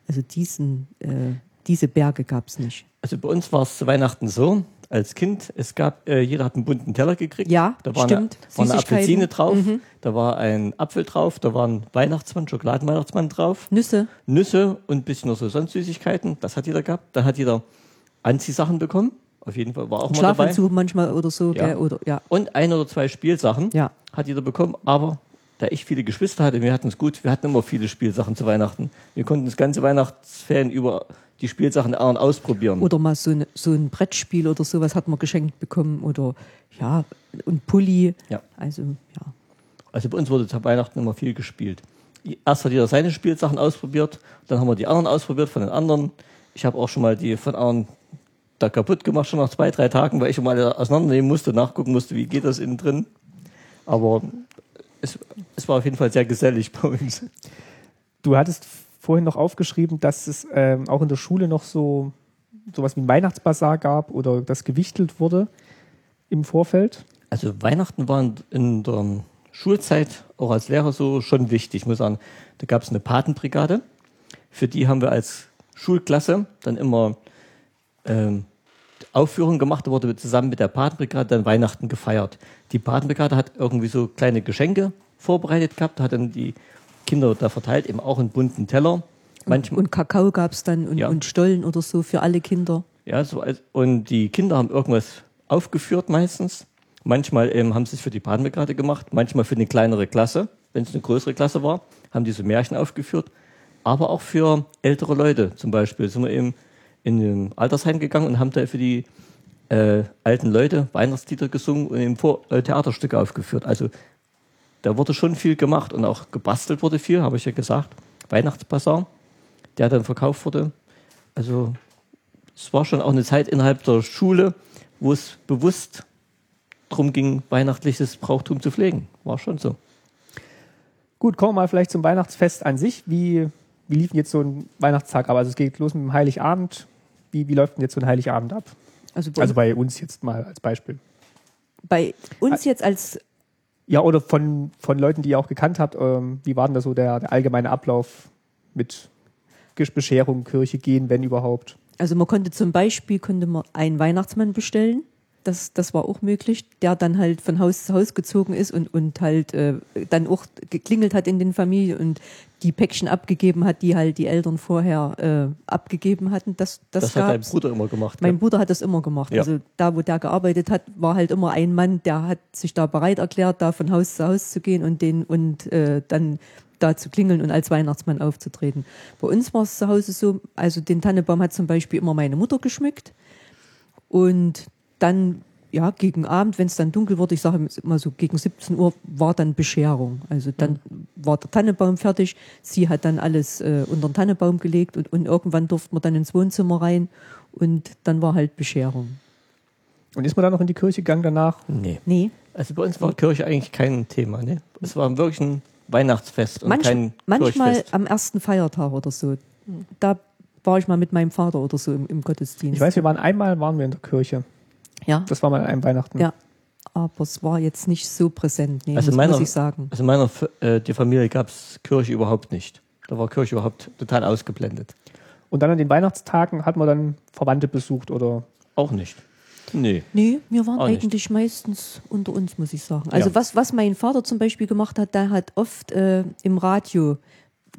Also diesen, äh, diese Berge gab es nicht. Also bei uns war es zu Weihnachten so, als Kind, es gab, äh, jeder hat einen bunten Teller gekriegt. Ja, da war stimmt. Eine, war eine. Apfelsine drauf, da war ein Apfel drauf, da war ein Weihnachtsmann, Schokoladenweihnachtsmann drauf, Nüsse, Nüsse und ein bisschen noch so sonst Süßigkeiten. Das hat jeder gehabt. Dann hat jeder Anziehsachen bekommen. Auf jeden Fall war auch mal dabei. Schlafanzug manchmal oder so. Ja. Gell? Oder, ja. Und ein oder zwei Spielsachen Ja. hat jeder bekommen. Aber da ich viele Geschwister hatte, wir hatten es gut, wir hatten immer viele Spielsachen zu Weihnachten. Wir konnten das ganze Weihnachtsferien über die Spielsachen der anderen ausprobieren. Oder mal so, eine, so ein Brettspiel oder sowas hat man geschenkt bekommen. Oder ja, und Pulli. Ja. Also, ja. Also bei uns wurde zu Weihnachten immer viel gespielt. Erst hat jeder seine Spielsachen ausprobiert, dann haben wir die anderen ausprobiert von den anderen. Ich habe auch schon mal die von anderen da kaputt gemacht, schon nach zwei, drei Tagen, weil ich mal auseinandernehmen musste, nachgucken musste, wie geht das innen drin. Aber es, es war auf jeden Fall sehr gesellig bei uns. Du hattest vorhin noch aufgeschrieben, dass es ähm, auch in der Schule noch so sowas wie ein Weihnachtsbasar gab oder das gewichtelt wurde im Vorfeld. Also Weihnachten war in, in der Schulzeit auch als Lehrer so schon wichtig. Ich muss sagen, da gab es eine Patenbrigade. Für die haben wir als Schulklasse dann immer ähm, Aufführungen gemacht. Da wurde zusammen mit der Patenbrigade dann Weihnachten gefeiert. Die Patenbrigade hat irgendwie so kleine Geschenke vorbereitet gehabt, hat dann die Kinder da verteilt, eben auch in bunten Teller. Manchmal, Und Kakao gab es dann und, Ja. und Stollen oder so für alle Kinder. Ja, so als, und die Kinder haben irgendwas aufgeführt meistens. Manchmal ähm, haben sie es für die Patenbrigade gemacht, manchmal für eine kleinere Klasse. Wenn es eine größere Klasse war, haben die so Märchen aufgeführt. Aber auch für ältere Leute zum Beispiel sind wir eben in ein Altersheim gegangen und haben da für die äh, alten Leute Weihnachtslieder gesungen und eben vor, äh, Theaterstücke aufgeführt. Also da wurde schon viel gemacht und auch gebastelt wurde viel, habe ich ja gesagt. Weihnachtsbasar, der dann verkauft wurde. Also es war schon auch eine Zeit innerhalb der Schule, wo es bewusst darum ging, weihnachtliches Brauchtum zu pflegen. War schon so. Gut, kommen wir mal vielleicht zum Weihnachtsfest an sich. Wie, wie lief denn jetzt so ein Weihnachtstag ab? Also es geht los mit dem Heiligabend. Wie, wie läuft denn jetzt so ein Heiligabend ab? Also bei, Also bei uns jetzt mal als Beispiel. bei uns jetzt als Ja, oder von, von Leuten, die ihr auch gekannt habt, ähm, wie war denn da so der, der allgemeine Ablauf mit Bescherung, Kirche gehen, wenn überhaupt? Also man konnte zum Beispiel konnte man einen Weihnachtsmann bestellen. Das, das war auch möglich, der dann halt von Haus zu Haus gezogen ist und, und halt äh, dann auch geklingelt hat in den Familien und die Päckchen abgegeben hat, die halt die Eltern vorher äh, abgegeben hatten. Das, das, Das, hat dein. Bruder immer gemacht. Mein ja. Bruder hat das immer gemacht. Ja. Also da, wo der gearbeitet hat, war halt immer ein Mann, der hat sich da bereit erklärt, da von Haus zu Haus zu gehen und den und äh, dann da zu klingeln und als Weihnachtsmann aufzutreten. Bei uns war es zu Hause so, also den Tannebaum hat zum Beispiel immer meine Mutter geschmückt und dann ja gegen Abend, wenn es dann dunkel wurde, ich sage immer so gegen 17 Uhr war dann Bescherung. Also dann war der Tannebaum fertig. Sie hat dann alles äh, unter den Tannebaum gelegt und, und irgendwann durfte man dann ins Wohnzimmer rein und dann war halt Bescherung. Und ist man dann noch in die Kirche gegangen danach? Nee. Nee, Also bei uns war Kirche eigentlich kein Thema. Ne? Es war wirklich ein Weihnachtsfest und Manch, kein manchmal Kirchfest. am ersten Feiertag oder so. Da war ich mal mit meinem Vater oder so im, im Gottesdienst. Ich weiß, wir waren einmal waren wir in der Kirche. Ja, Das war mal an einem Weihnachten. ja. aber es war jetzt nicht so präsent, nee, Also muss, meiner- muss ich sagen. Also in meiner äh, die Familie gab es Kirche überhaupt nicht. Da war Kirche überhaupt total ausgeblendet. Und dann an den Weihnachtstagen hat man dann Verwandte besucht oder Auch nicht. Nee. Nee, wir waren Auch nicht. eigentlich meistens unter uns, muss ich sagen. Also Ja. was, was mein Vater zum Beispiel gemacht hat, der hat oft äh, im Radio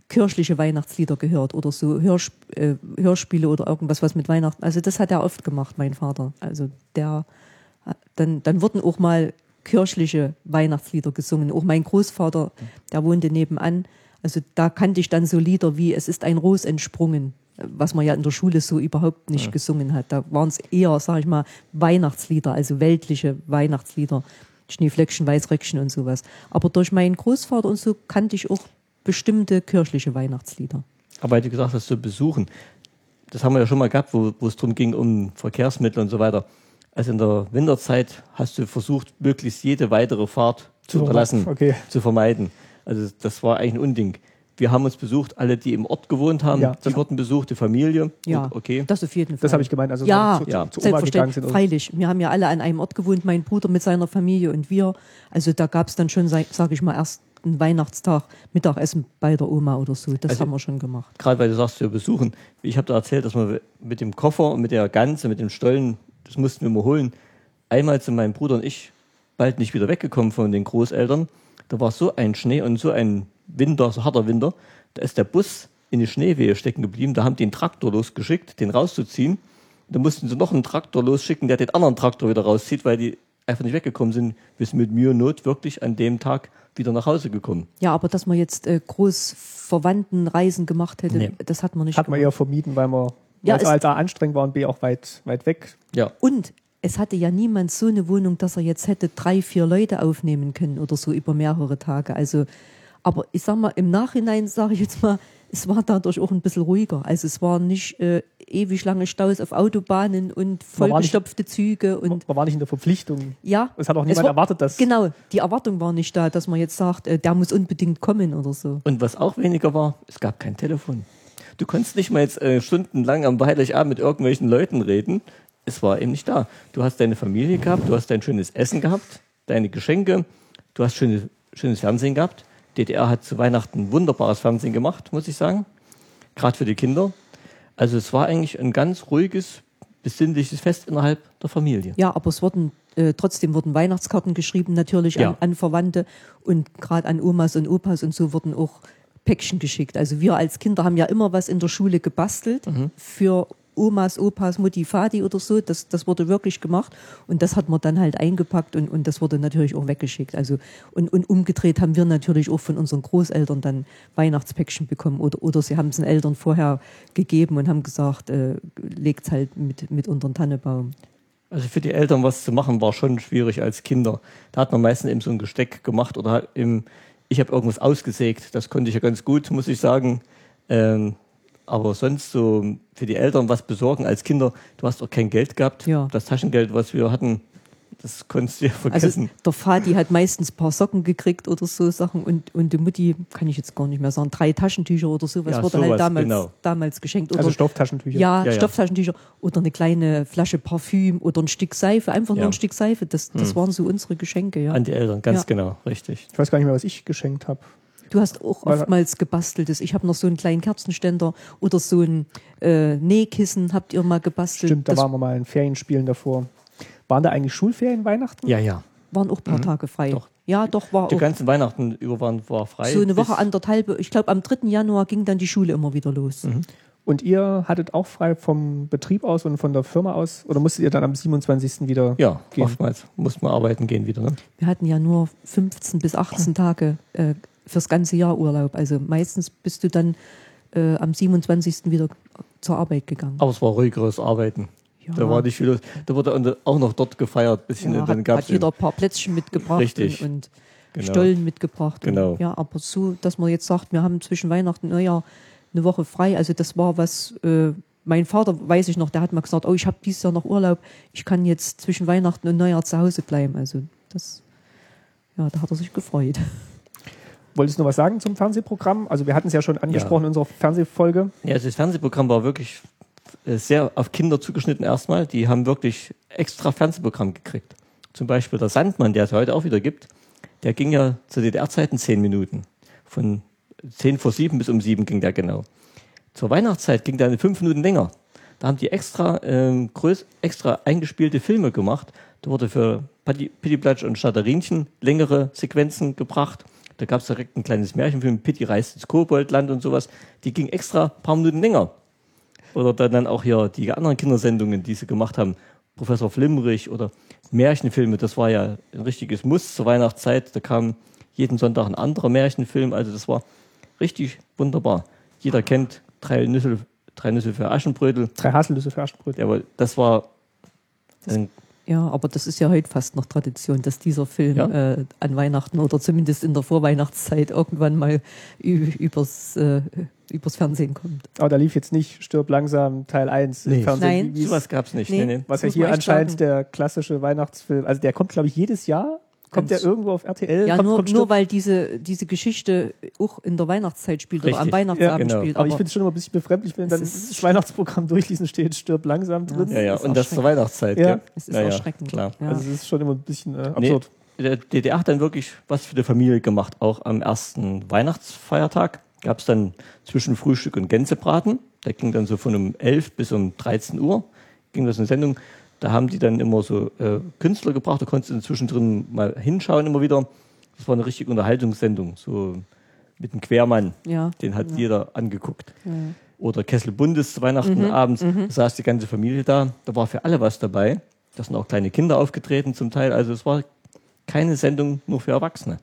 kirchliche Weihnachtslieder gehört oder so Hörsp äh, Hörspiele oder irgendwas, was mit Weihnachten. Also das hat er oft gemacht, mein Vater. Also der, dann, dann wurden auch mal kirchliche Weihnachtslieder gesungen. Auch mein Großvater, der wohnte nebenan. Also da kannte ich dann so Lieder wie Es ist ein Ros entsprungen, was man ja in der Schule so überhaupt nicht gesungen hat. Da waren es eher, sag ich mal, Weihnachtslieder, also weltliche Weihnachtslieder. Schneeflöckchen, Weißröckchen und sowas. Aber durch meinen Großvater und so kannte ich auch bestimmte kirchliche Weihnachtslieder. Aber weil du gesagt hast, zu besuchen, das haben wir ja schon mal gehabt, wo, wo es darum ging, um Verkehrsmittel und so weiter. Also in der Winterzeit hast du versucht, möglichst jede weitere Fahrt zu unterlassen, vermeiden, okay. zu vermeiden. Also das war eigentlich ein Unding. Wir haben uns besucht, alle, die im Ort gewohnt haben, Ja, die wurden besucht, die Familie. Ja, Und okay. das auf jeden Fall. das habe ich gemeint, also ja, zu, ja, zu, zu Oma gegangen selbstverständlich. sind. Freilich. Wir haben ja alle an einem Ort gewohnt, mein Bruder mit seiner Familie und wir. Also da gab es dann schon, sage ich mal, erst einen Weihnachtstag, Mittagessen bei der Oma oder so. Das Also- haben wir schon gemacht. Gerade weil du sagst, wir besuchen. Ich habe da erzählt, dass wir mit dem Koffer und mit der Gans und mit dem Stollen, das mussten wir mal holen. Einmal sind mein Bruder und ich bald nicht wieder weggekommen von den Großeltern. Da war so ein Schnee und so ein Winter, so harter Winter. Da ist der Bus in die Schneewehe stecken geblieben. Da haben die einen Traktor losgeschickt, den rauszuziehen. Da mussten sie noch einen Traktor losschicken, der den anderen Traktor wieder rauszieht, weil die einfach nicht weggekommen sind. Wir sind mit Mühe und Not wirklich an dem Tag wieder nach Hause gekommen. Ja, aber dass man jetzt äh, groß Verwandtenreisen gemacht hätte, Nee. das hat man nicht Hat man gemacht. eher vermieden, weil man Ja, es- halt A anstrengend war und B auch weit, weit weg. Ja. Und es hatte ja niemand so eine Wohnung, dass er jetzt hätte drei, vier Leute aufnehmen können oder so über mehrere Tage. Also, aber ich sag mal, im Nachhinein sage ich jetzt mal, es war dadurch auch ein bisschen ruhiger. Also es waren nicht äh, ewig lange Staus auf Autobahnen und nicht- vollgestopfte Züge und man war nicht in der Verpflichtung. ja. Es hat auch niemand war- erwartet, dass- Genau, die Erwartung war nicht da, dass man jetzt sagt, äh, der muss unbedingt kommen oder so. Und was auch weniger war, es gab kein Telefon. Du konntest nicht mal jetzt äh, stundenlang am Heiligabend mit irgendwelchen Leuten reden. Es war eben nicht da. Du hast deine Familie gehabt, du hast dein schönes Essen gehabt, deine Geschenke, du hast schöne, schönes Fernsehen gehabt. DDR hat zu Weihnachten wunderbares Fernsehen gemacht, muss ich sagen. Gerade für die Kinder. Also es war eigentlich ein ganz ruhiges, besinnliches Fest innerhalb der Familie. Ja, aber es wurden äh, trotzdem wurden Weihnachtskarten geschrieben, natürlich Ja. an, an Verwandte und gerade an Omas und Opas und so wurden auch Päckchen geschickt. Also wir als Kinder haben ja immer was in der Schule gebastelt für Omas, Opas, Mutti, Vati oder so. Das, das wurde wirklich gemacht und das hat man dann halt eingepackt und, und das wurde natürlich auch weggeschickt. Also und, und umgedreht haben wir natürlich auch von unseren Großeltern dann Weihnachtspäckchen bekommen oder, oder sie haben es den Eltern vorher gegeben und haben gesagt, äh, legt's halt mit, mit unter den Tannebaum. Also für die Eltern was zu machen, war schon schwierig als Kinder. Da hat man meistens eben so ein Gesteck gemacht oder eben, ich habe irgendwas ausgesägt. Das konnte ich ja ganz gut, muss ich sagen. Ähm, aber sonst so für die Eltern was besorgen als Kinder, du hast auch kein Geld gehabt. Ja. Das Taschengeld, was wir hatten, das konntest du ja Also vergessen. der Vati hat meistens ein paar Socken gekriegt oder so Sachen und, und die Mutti, kann ich jetzt gar nicht mehr sagen, drei Taschentücher oder sowas Ja, wurde sowas, halt damals, genau. damals geschenkt. Oder, Also Stofftaschentücher. ja, Ja, ja. Stofftaschentücher oder eine kleine Flasche Parfüm oder ein Stück Seife, einfach nur Ja. Hm. ein Stück Seife. Das, das waren so unsere Geschenke, ja. An die Eltern, ganz Ja. genau, richtig. Ich weiß gar nicht mehr, was ich geschenkt habe. Du hast auch oftmals gebasteltes. Ich habe noch so einen kleinen Kerzenständer oder so ein äh, Nähkissen habt ihr mal gebastelt. Stimmt, da das waren wir mal in Ferienspielen davor. Waren da eigentlich Schulferien Weihnachten? Ja, ja. waren auch ein paar Tage frei. Mhm. Doch. Ja, doch, war Die auch ganzen Weihnachten über waren, war frei. so eine Woche, anderthalb. Ich glaube, am 3. Januar ging dann die Schule immer wieder los. Mhm. Und ihr hattet auch frei vom Betrieb aus und von der Firma aus? Oder musstet ihr dann am 27. wieder Ja, gehen? oftmals musste man arbeiten gehen wieder. Ne? Wir hatten ja nur 15 bis 18 Tage äh, fürs ganze Jahr Urlaub. Also meistens bist du dann äh, am 27. wieder zur Arbeit gegangen. Aber es war ruhigeres Arbeiten. Ja. Da war nicht viel. Da wurde auch noch dort gefeiert. Bisschen, ja, dann hat, hat jeder ein paar Plätzchen mitgebracht Richtig. und, und Genau. Stollen mitgebracht. Genau. Und, ja, aber so, dass man jetzt sagt, wir haben zwischen Weihnachten und Neujahr eine Woche frei. Also das war was, äh, mein Vater, weiß ich noch, der hat mal gesagt, oh, ich habe dieses Jahr noch Urlaub, ich kann jetzt zwischen Weihnachten und Neujahr zu Hause bleiben. Also das, ja, da hat er sich gefreut. Wolltest du noch was sagen zum Fernsehprogramm? Also wir hatten es ja schon angesprochen in unserer Fernsehfolge. Ja, also das Fernsehprogramm war wirklich äh, sehr auf Kinder zugeschnitten erstmal. Die haben wirklich extra Fernsehprogramm gekriegt. Zum Beispiel der Sandmann, der es heute auch wieder gibt, der ging ja zu DDR-Zeiten zehn Minuten. Von zehn vor sieben bis um sieben ging der genau. Zur Weihnachtszeit ging der fünf Minuten länger. Da haben die extra, ähm, größ, extra eingespielte Filme gemacht. Da wurde für Pittiplatsch und Schnatterinchen längere Sequenzen gebracht. Da gab es direkt ein kleines Märchenfilm, Pitti reist ins Koboldland und sowas. Die ging extra ein paar Minuten länger. Oder dann auch hier die anderen Kindersendungen, die sie gemacht haben. Professor Flimmerich oder Märchenfilme, das war ja ein richtiges Muss zur Weihnachtszeit. Da kam jeden Sonntag ein anderer Märchenfilm. Also das war richtig wunderbar. Jeder kennt drei Nüsse, drei Nüsse für Aschenbrödel. Drei Haselnüsse für Aschenbrödel. Aber das war ein ja, aber das ist ja heute fast noch Tradition, dass dieser Film ja. äh, an Weihnachten oder zumindest in der Vorweihnachtszeit irgendwann mal übers, äh, übers Fernsehen kommt. Aber da lief jetzt nicht Stirb langsam Teil 1 nee. im Fernsehen. Nein, sowas gab es nicht. Nee. Nee, Was ja hier anscheinend sagen. der klassische Weihnachtsfilm, also der kommt glaube ich jedes Jahr Kommt der irgendwo auf RTL? Ja, kommt, nur, kommt nur weil diese, diese Geschichte auch in der Weihnachtszeit spielt Richtig. oder am Weihnachtsabend ja, genau. spielt. Aber, aber ich finde es schon immer ein bisschen befremdlich, wenn dann das Weihnachtsprogramm durchlesen steht, stirb langsam drin. Ja, ja, und das zur Weihnachtszeit. Ja, es ist ja, erschreckend. Klar. Also es ist schon immer ein bisschen äh, absurd. Nee, der DDR hat dann wirklich was für die Familie gemacht. Auch am ersten Weihnachtsfeiertag gab es dann zwischen Frühstück und Gänsebraten. Der ging dann so von um 11 bis um 13 Uhr. Ging das eine Sendung. Da haben die dann immer so äh, Künstler gebracht, da konntest du zwischendrin mal hinschauen immer wieder. Das war eine richtige Unterhaltungssendung, so mit dem Quermann. Ja. Den hat ja. jeder angeguckt. Ja. Oder Kessel Bundes zu Weihnachten Mhm, abends, mhm. da saß die ganze Familie da. Da war für alle was dabei. Da sind auch kleine Kinder aufgetreten zum Teil. Also es war keine Sendung nur für Erwachsene.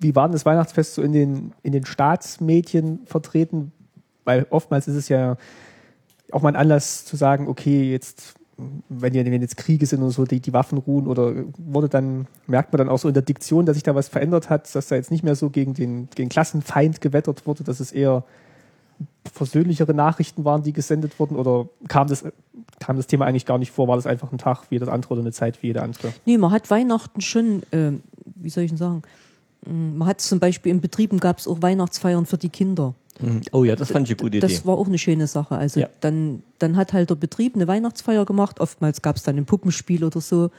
Wie war denn das Weihnachtsfest so in den, in den Staatsmedien vertreten? Weil oftmals ist es ja auch mal ein Anlass zu sagen, okay, jetzt wenn, wenn jetzt Kriege sind und so, die, die Waffen ruhen oder wurde dann, merkt man dann auch so in der Diktion, dass sich da was verändert hat, dass da jetzt nicht mehr so gegen den, gegen Klassenfeind gewettert wurde, dass es eher versöhnlichere Nachrichten waren, die gesendet wurden oder kam das, kam das Thema eigentlich gar nicht vor? War das einfach ein Tag wie das andere oder eine Zeit wie jeder andere? Nee, man hat Weihnachten schon, äh, wie soll ich denn sagen, man hat zum Beispiel in Betrieben gab es auch Weihnachtsfeiern für die Kinder. Oh ja, das fand ich eine gute Idee. Das war auch eine schöne Sache. Also ja. dann, dann hat halt der Betrieb eine Weihnachtsfeier gemacht. Oftmals gab es dann ein Puppenspiel oder so.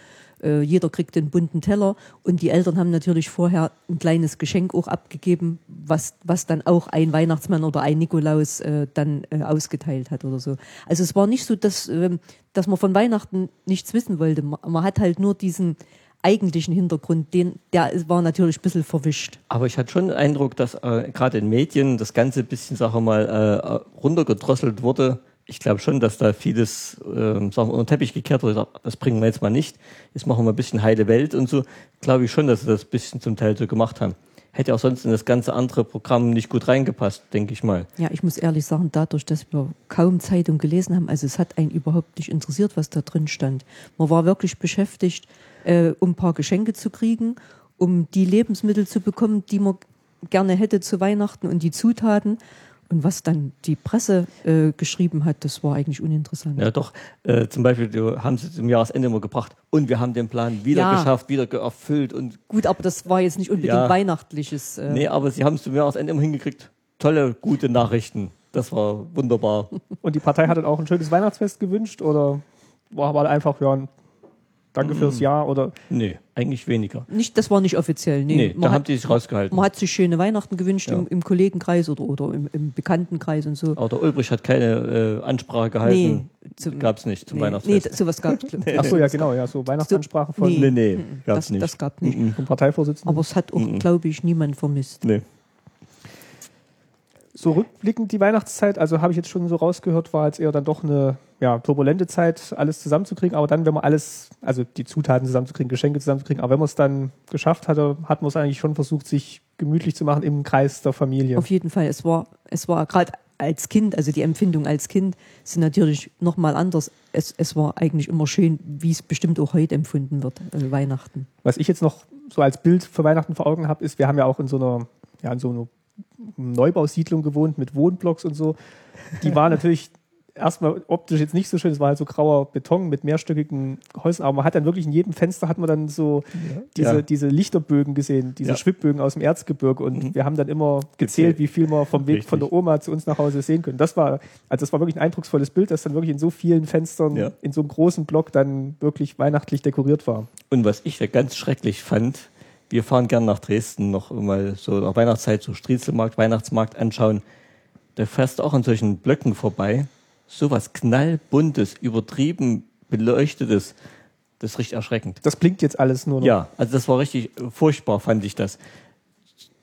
Äh, jeder kriegt einen bunten Teller und die Eltern haben natürlich vorher ein kleines Geschenk auch abgegeben, was, was dann auch ein Weihnachtsmann oder ein Nikolaus äh, dann äh, ausgeteilt hat oder so. Also es war nicht so, dass, äh, dass man von Weihnachten nichts wissen wollte. Man, man hat halt nur diesen eigentlichen Hintergrund, den, der war natürlich ein bisschen verwischt. Aber ich hatte schon den Eindruck, dass äh, gerade in Medien das Ganze ein bisschen, sagen wir mal, äh, runtergedrosselt wurde. Ich glaube schon, dass da vieles, äh, sagen wir, unter den Teppich gekehrt wurde. Das bringen wir jetzt mal nicht. Jetzt machen wir ein bisschen heile Welt und so. Glaube ich schon, dass sie das ein bisschen zum Teil so gemacht haben. Hätte auch sonst in das ganze andere Programm nicht gut reingepasst, denke ich mal. Ja, ich muss ehrlich sagen, dadurch, dass wir kaum Zeitung gelesen haben, also es hat einen überhaupt nicht interessiert, was da drin stand. Man war wirklich beschäftigt, äh, um ein paar Geschenke zu kriegen, um die Lebensmittel zu bekommen, die man gerne hätte zu Weihnachten und die Zutaten. Und was dann die Presse äh, geschrieben hat, das war eigentlich uninteressant. Ja, doch. Äh, zum Beispiel du, haben sie zum Jahresende immer gebracht und wir haben den Plan wieder ja. geschafft, wieder erfüllt. Und Gut, aber das war jetzt nicht unbedingt ja. weihnachtliches. Äh nee, aber sie haben es zum Jahresende immer hingekriegt. Tolle, gute Nachrichten. Das war wunderbar. Und die Partei hat dann auch ein schönes Weihnachtsfest gewünscht oder war einfach ja ein Danke mhm. fürs Jahr oder? Nee, eigentlich weniger. Nicht, das war nicht offiziell. Nee, nee da hat, haben die sich rausgehalten. Man hat sich schöne Weihnachten gewünscht ja. im, im, Kollegenkreis oder, oder im, im, Bekanntenkreis und so. Aber der Ulbrich hat keine äh, Ansprache gehalten. Nee, gab es nicht zum nee, Weihnachtsfest. Nee, sowas gab es nee. Ach so, ja genau, ja, so Weihnachtsansprache von. Nee, nee, gab es nicht. Das gab nicht. Mhm. Vom Parteivorsitzenden. Aber es hat auch, mhm. glaube ich, niemand vermisst. Nee so rückblickend die Weihnachtszeit, also habe ich jetzt schon so rausgehört, war jetzt eher dann doch eine ja, turbulente Zeit, alles zusammenzukriegen. Aber dann, wenn man alles, also die Zutaten zusammenzukriegen, Geschenke zusammenzukriegen, aber wenn man es dann geschafft hatte, hat man es eigentlich schon versucht, sich gemütlich zu machen im Kreis der Familie. Auf jeden Fall. Es war, es war gerade als Kind, also die Empfindung als Kind sind natürlich nochmal anders. Es, es war eigentlich immer schön, wie es bestimmt auch heute empfunden wird, also Weihnachten. Was ich jetzt noch so als Bild für Weihnachten vor Augen habe, ist, wir haben ja auch in so einer, ja, in so einer Neubausiedlung gewohnt mit Wohnblocks und so. Die war natürlich erstmal optisch jetzt nicht so schön. Es war halt so grauer Beton mit mehrstöckigen Häusern, aber man hat dann wirklich in jedem Fenster hat man dann so diese, Ja. diese Lichterbögen gesehen, diese Ja. Schwibbögen aus dem Erzgebirge und Mhm. wir haben dann immer gezählt, Gezählt. wie viel wir vom Weg von Richtig. der Oma zu uns nach Hause sehen können. Das war, also das war wirklich ein eindrucksvolles Bild, das dann wirklich in so vielen Fenstern, Ja. in so einem großen Block dann wirklich weihnachtlich dekoriert war. Und was ich ja ganz schrecklich fand, wir fahren gern nach Dresden noch mal so nach Weihnachtszeit so Striezelmarkt, Weihnachtsmarkt anschauen. Da fährst du auch an solchen Blöcken vorbei. Sowas knallbuntes, übertrieben beleuchtetes. Das ist richtig erschreckend. Das blinkt jetzt alles nur noch. Ja, also das war richtig äh, furchtbar, fand ich das.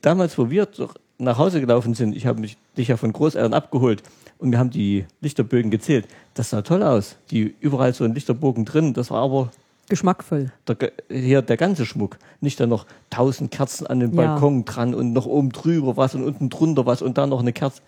Damals, wo wir nach Hause gelaufen sind, ich habe mich dich ja von Großeltern abgeholt und wir haben die Lichterbögen gezählt. Das sah toll aus. Die überall so ein Lichterbogen drin. Das war aber Geschmackvoll. der, hier der ganze Schmuck. Nicht dann noch tausend Kerzen an den Ja. Balkon dran und noch oben drüber was und unten drunter was und dann noch eine Kerze.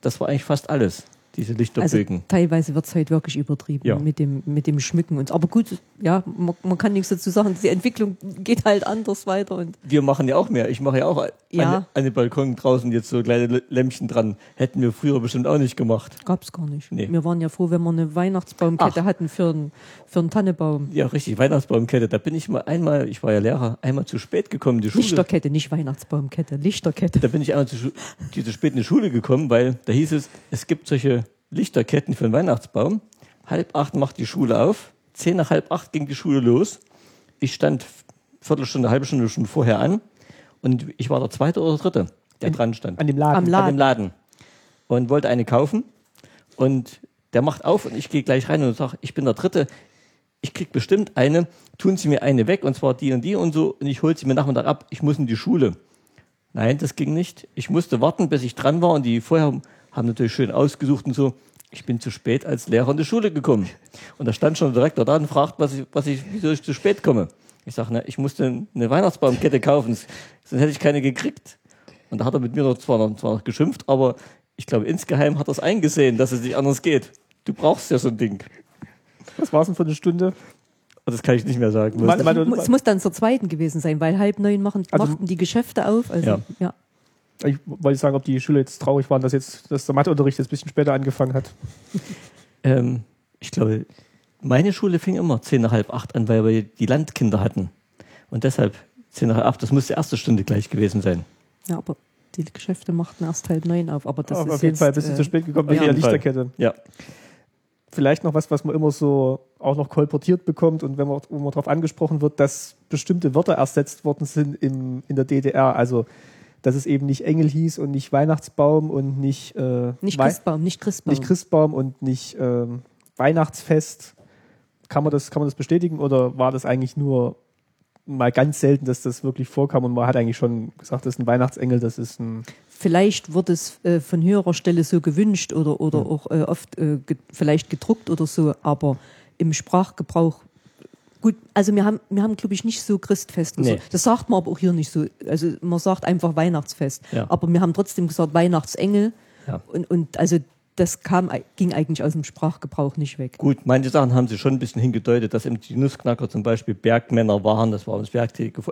Das war eigentlich fast alles, diese Also Lichterbögen. teilweise wird es halt wirklich übertrieben Ja. mit, dem, mit dem Schmücken. Und, aber gut, ja, man, man kann nichts dazu sagen. Die Entwicklung geht halt anders weiter. Und wir machen ja auch mehr. Ich mache ja auch Ja. An, an den Balkon draußen jetzt so kleine Lämpchen dran. Hätten wir früher bestimmt auch nicht gemacht. gab es gar nicht. Nee. Wir waren ja froh, wenn wir eine Weihnachtsbaumkette Ach. hatten für einen, für einen Tannebaum. Ja, richtig, Weihnachtsbaumkette. Da bin ich mal einmal, ich war ja Lehrer, einmal zu spät gekommen die Schule. Lichterkette, nicht Weihnachtsbaumkette, Lichterkette. Da bin ich einmal zu, zu spät in die Schule gekommen, weil da hieß es, es gibt solche Lichterketten für den Weihnachtsbaum. Halb acht macht die Schule auf, zehn nach halb acht ging die Schule los. Ich stand Viertelstunde, halbe Stunde schon vorher an und ich war der zweite oder dritte, der dran stand. An dem Laden. Am Laden. An dem Laden. Und wollte eine kaufen und der macht auf und ich gehe gleich rein und sage, ich bin der dritte, ich krieg bestimmt eine, tun Sie mir eine weg und zwar die und die und so und ich hole sie mir Nachmittag ab, ich muss in die Schule. Nein, das ging nicht. Ich musste warten, bis ich dran war und die vorher haben natürlich schön ausgesucht und so. Ich bin zu spät als Lehrer in die Schule gekommen. Und da stand schon der Direktor da und fragt, was ich, was ich, wieso ich zu spät komme. Ich sage, ne, ich musste eine Weihnachtsbaumkette kaufen, sonst hätte ich keine gekriegt. Und da hat er mit mir noch zwar noch, zwar noch geschimpft, aber ich glaube, insgeheim hat er es eingesehen, dass es nicht anders geht. Du brauchst ja so ein Ding. Was war es denn für eine Stunde? Und das kann ich nicht mehr sagen. Es muss dann zur zweiten gewesen sein, weil halb neun machen, Also- machten die Geschäfte auf. Also, Ja. ja. Ich wollte sagen, ob die Schüler jetzt traurig waren, dass jetzt dass der Matheunterricht jetzt ein bisschen später angefangen hat. Ähm, ich glaube, meine Schule fing immer zehn nach halb acht an, weil wir die Landkinder hatten. Und deshalb zehn nach halb acht, das muss die erste Stunde gleich gewesen sein. ja, aber die Geschäfte machten erst halb neun auf. Aber das Aber ist auf jeden jetzt, Fall ein bisschen äh, zu spät gekommen wegen der. Lichterkette. Ja. Vielleicht noch was, was man immer so auch noch kolportiert bekommt und wenn man, wo man darauf angesprochen wird, dass bestimmte Wörter ersetzt worden sind im, in der DDR. Also, dass es eben nicht Engel hieß und nicht Weihnachtsbaum und nicht, äh, Nicht Wei- Christbaum, nicht Christbaum. nicht Christbaum und nicht ähm, Weihnachtsfest. Kann man, das, kann man das bestätigen oder war das eigentlich nur mal ganz selten, dass das wirklich vorkam und man hat eigentlich schon gesagt, das ist ein Weihnachtsengel, das ist ein. Vielleicht wird es äh, von höherer Stelle so gewünscht oder, oder auch äh, oft äh, ge vielleicht gedruckt oder so, aber im Sprachgebrauch. Gut, also wir haben, wir haben glaube ich, nicht so Christfest gesagt. Nee. Das sagt man aber auch hier nicht so. Also man sagt einfach Weihnachtsfest. Ja. Aber wir haben trotzdem gesagt Weihnachtsengel. Ja. Und, und also das kam, ging eigentlich aus dem Sprachgebrauch nicht weg. Gut, manche Sachen haben sie schon ein bisschen hingedeutet, dass eben die Nussknacker zum Beispiel Bergmänner waren, das war uns Werktätige.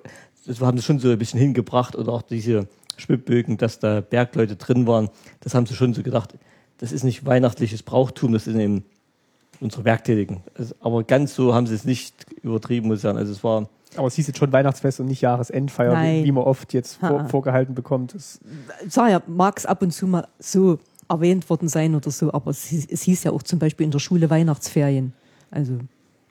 Das haben sie schon so ein bisschen hingebracht oder auch diese Schwibbögen, dass da Bergleute drin waren. Das haben sie schon so gedacht, das ist nicht weihnachtliches Brauchtum, das sind eben unsere Werktätigen. Also, aber ganz so haben sie es nicht übertrieben, muss ich sagen. Also es war, Aber es hieß jetzt schon Weihnachtsfest und nicht Jahresendfeier, Nein. wie, wie man oft jetzt vor, Ha. vorgehalten bekommt. Das, sag ja, mag es ab und zu mal so erwähnt worden sein oder so, aber es, hieß- es hieß ja auch zum Beispiel in der Schule Weihnachtsferien. Also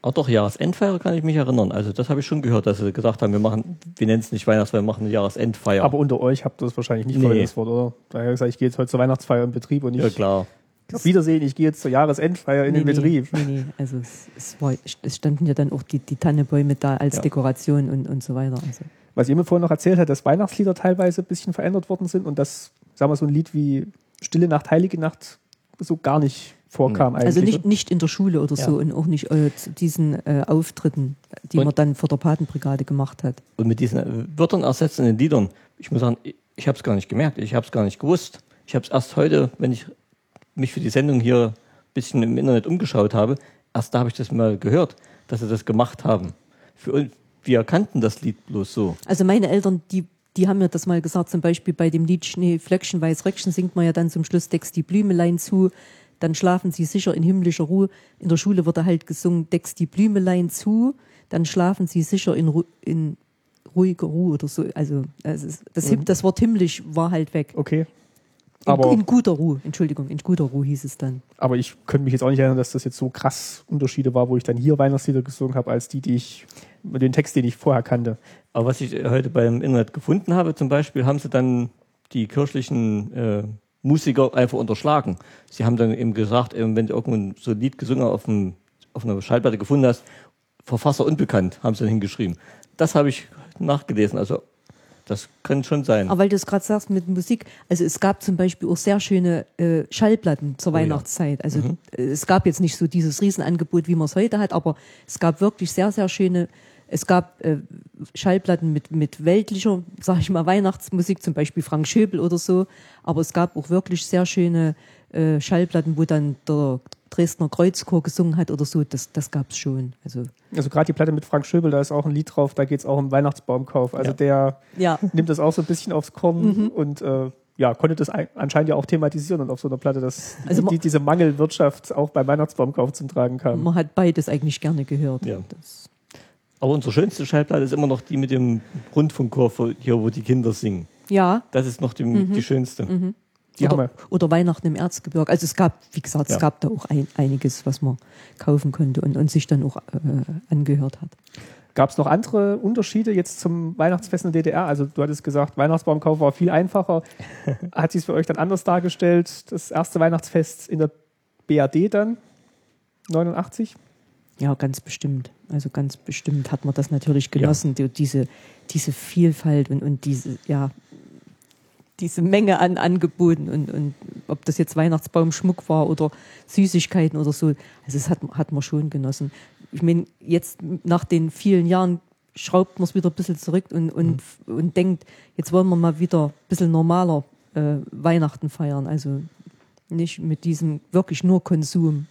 auch doch Jahresendfeier kann ich mich erinnern. Also das habe ich schon gehört, dass sie gesagt haben, wir machen, wir nennen es nicht Weihnachtsfeier, wir machen eine Jahresendfeier. Aber unter euch habt ihr das wahrscheinlich nicht Nee. verwendet, Wort, oder? Daher habe ich gesagt, ich gehe jetzt heute zur Weihnachtsfeier im Betrieb und nicht ja klar. Auf Wiedersehen, ich gehe jetzt zur Jahresendfeier in den nee, Betrieb. Nee, nee, also es, es, war, es standen ja dann auch die, die Tannebäume da als Ja. Dekoration und, und so weiter. Also. Was ihr mir vorhin noch erzählt habt, dass Weihnachtslieder teilweise ein bisschen verändert worden sind und dass, sagen wir, so ein Lied wie Stille Nacht, Heilige Nacht so gar nicht vorkam eigentlich. Also nicht, nicht in der Schule oder so Ja. und auch nicht äh, zu diesen äh, Auftritten, die Und- man dann vor der Patenbrigade gemacht hat. Und mit diesen äh, Wörtern ersetzen in den Liedern, ich muss sagen, ich, ich habe es gar nicht gemerkt, ich habe es gar nicht gewusst. Ich habe es erst heute, wenn ich mich für die Sendung hier ein bisschen im Internet umgeschaut habe, erst da habe ich das mal gehört, dass sie das gemacht haben. Für wir kannten das Lied bloß so. Also meine Eltern, die, die haben mir das mal gesagt, zum Beispiel bei dem Lied Schnee, Flöckchen, Weiß Röckchen singt man ja dann zum Schluss Deckst die Blümelein zu. dann schlafen sie sicher in himmlischer Ruhe. In der Schule wird halt gesungen, deckst die Blümelein zu, dann schlafen sie sicher in, Ru in ruhiger Ruhe oder so. Also das, ist, das, Mhm. das Wort himmlisch war halt weg. Okay. In, Aber, in guter Ruhe, Entschuldigung, in guter Ruhe hieß es dann. aber ich könnte mich jetzt auch nicht erinnern, dass das jetzt so krass Unterschiede war, wo ich dann hier Weihnachtslieder gesungen habe, als die, die ich, den Text, den ich vorher kannte. Aber was ich heute beim Internet gefunden habe, zum Beispiel, haben sie dann die kirchlichen äh, Musiker einfach unterschlagen. Sie haben dann eben gesagt, eben, wenn du irgendwo so ein Lied gesungen auf, dem, auf einer Schallplatte gefunden hast, Verfasser unbekannt, haben sie dann hingeschrieben. Das habe ich nachgelesen. Also das kann schon sein. Aber weil du es gerade sagst mit Musik, also es gab zum Beispiel auch sehr schöne äh, Schallplatten zur Oh ja. Weihnachtszeit. Also äh, es gab jetzt nicht so dieses Riesenangebot, wie man es heute hat, aber es gab wirklich sehr, sehr schöne, es gab äh, Schallplatten mit, mit weltlicher, sag ich mal, Weihnachtsmusik, zum Beispiel Frank Schöbel oder so, aber es gab auch wirklich sehr schöne äh, Schallplatten, wo dann der Dresdner Kreuzchor gesungen hat oder so, das, das gab es schon. Also Also gerade die Platte mit Frank Schöbel, da ist auch ein Lied drauf, da geht es auch um Weihnachtsbaumkauf. Also Ja. der ja, nimmt das auch so ein bisschen aufs Korn und äh, ja, konnte das ein- anscheinend ja auch thematisieren und auf so einer Platte, dass Also die, die, diese Mangelwirtschaft auch beim Weihnachtsbaumkauf zum Tragen kam. man hat beides eigentlich gerne gehört. Ja. Das, Aber unsere schönste Schallplatte ist immer noch die mit dem Rundfunkchor hier, wo die Kinder singen. ja, Das ist noch die, Mhm. die schönste. Die haben oder, wir. oder Weihnachten im Erzgebirge. Also es gab, wie gesagt, Ja. es gab da auch ein, einiges, was man kaufen konnte und, und sich dann auch äh, angehört hat. Gab es noch andere Unterschiede jetzt zum Weihnachtsfest in der DDR? Also du hattest gesagt, Weihnachtsbaumkauf war viel einfacher. Hat sich für euch dann anders dargestellt? Das erste Weihnachtsfest in der BRD dann, 89? Ja, ganz bestimmt. Also ganz bestimmt hat man das natürlich genossen, die, diese, diese Vielfalt und, und diese, ja, diese Menge an Angeboten und, und ob das jetzt Weihnachtsbaumschmuck war oder Süßigkeiten oder so. Also das hat, hat man schon genossen. Ich meine, jetzt nach den vielen Jahren schraubt man es wieder ein bisschen zurück und, und, und denkt, jetzt wollen wir mal wieder ein bisschen normaler äh, Weihnachten feiern. Also nicht mit diesem wirklich nur Konsum.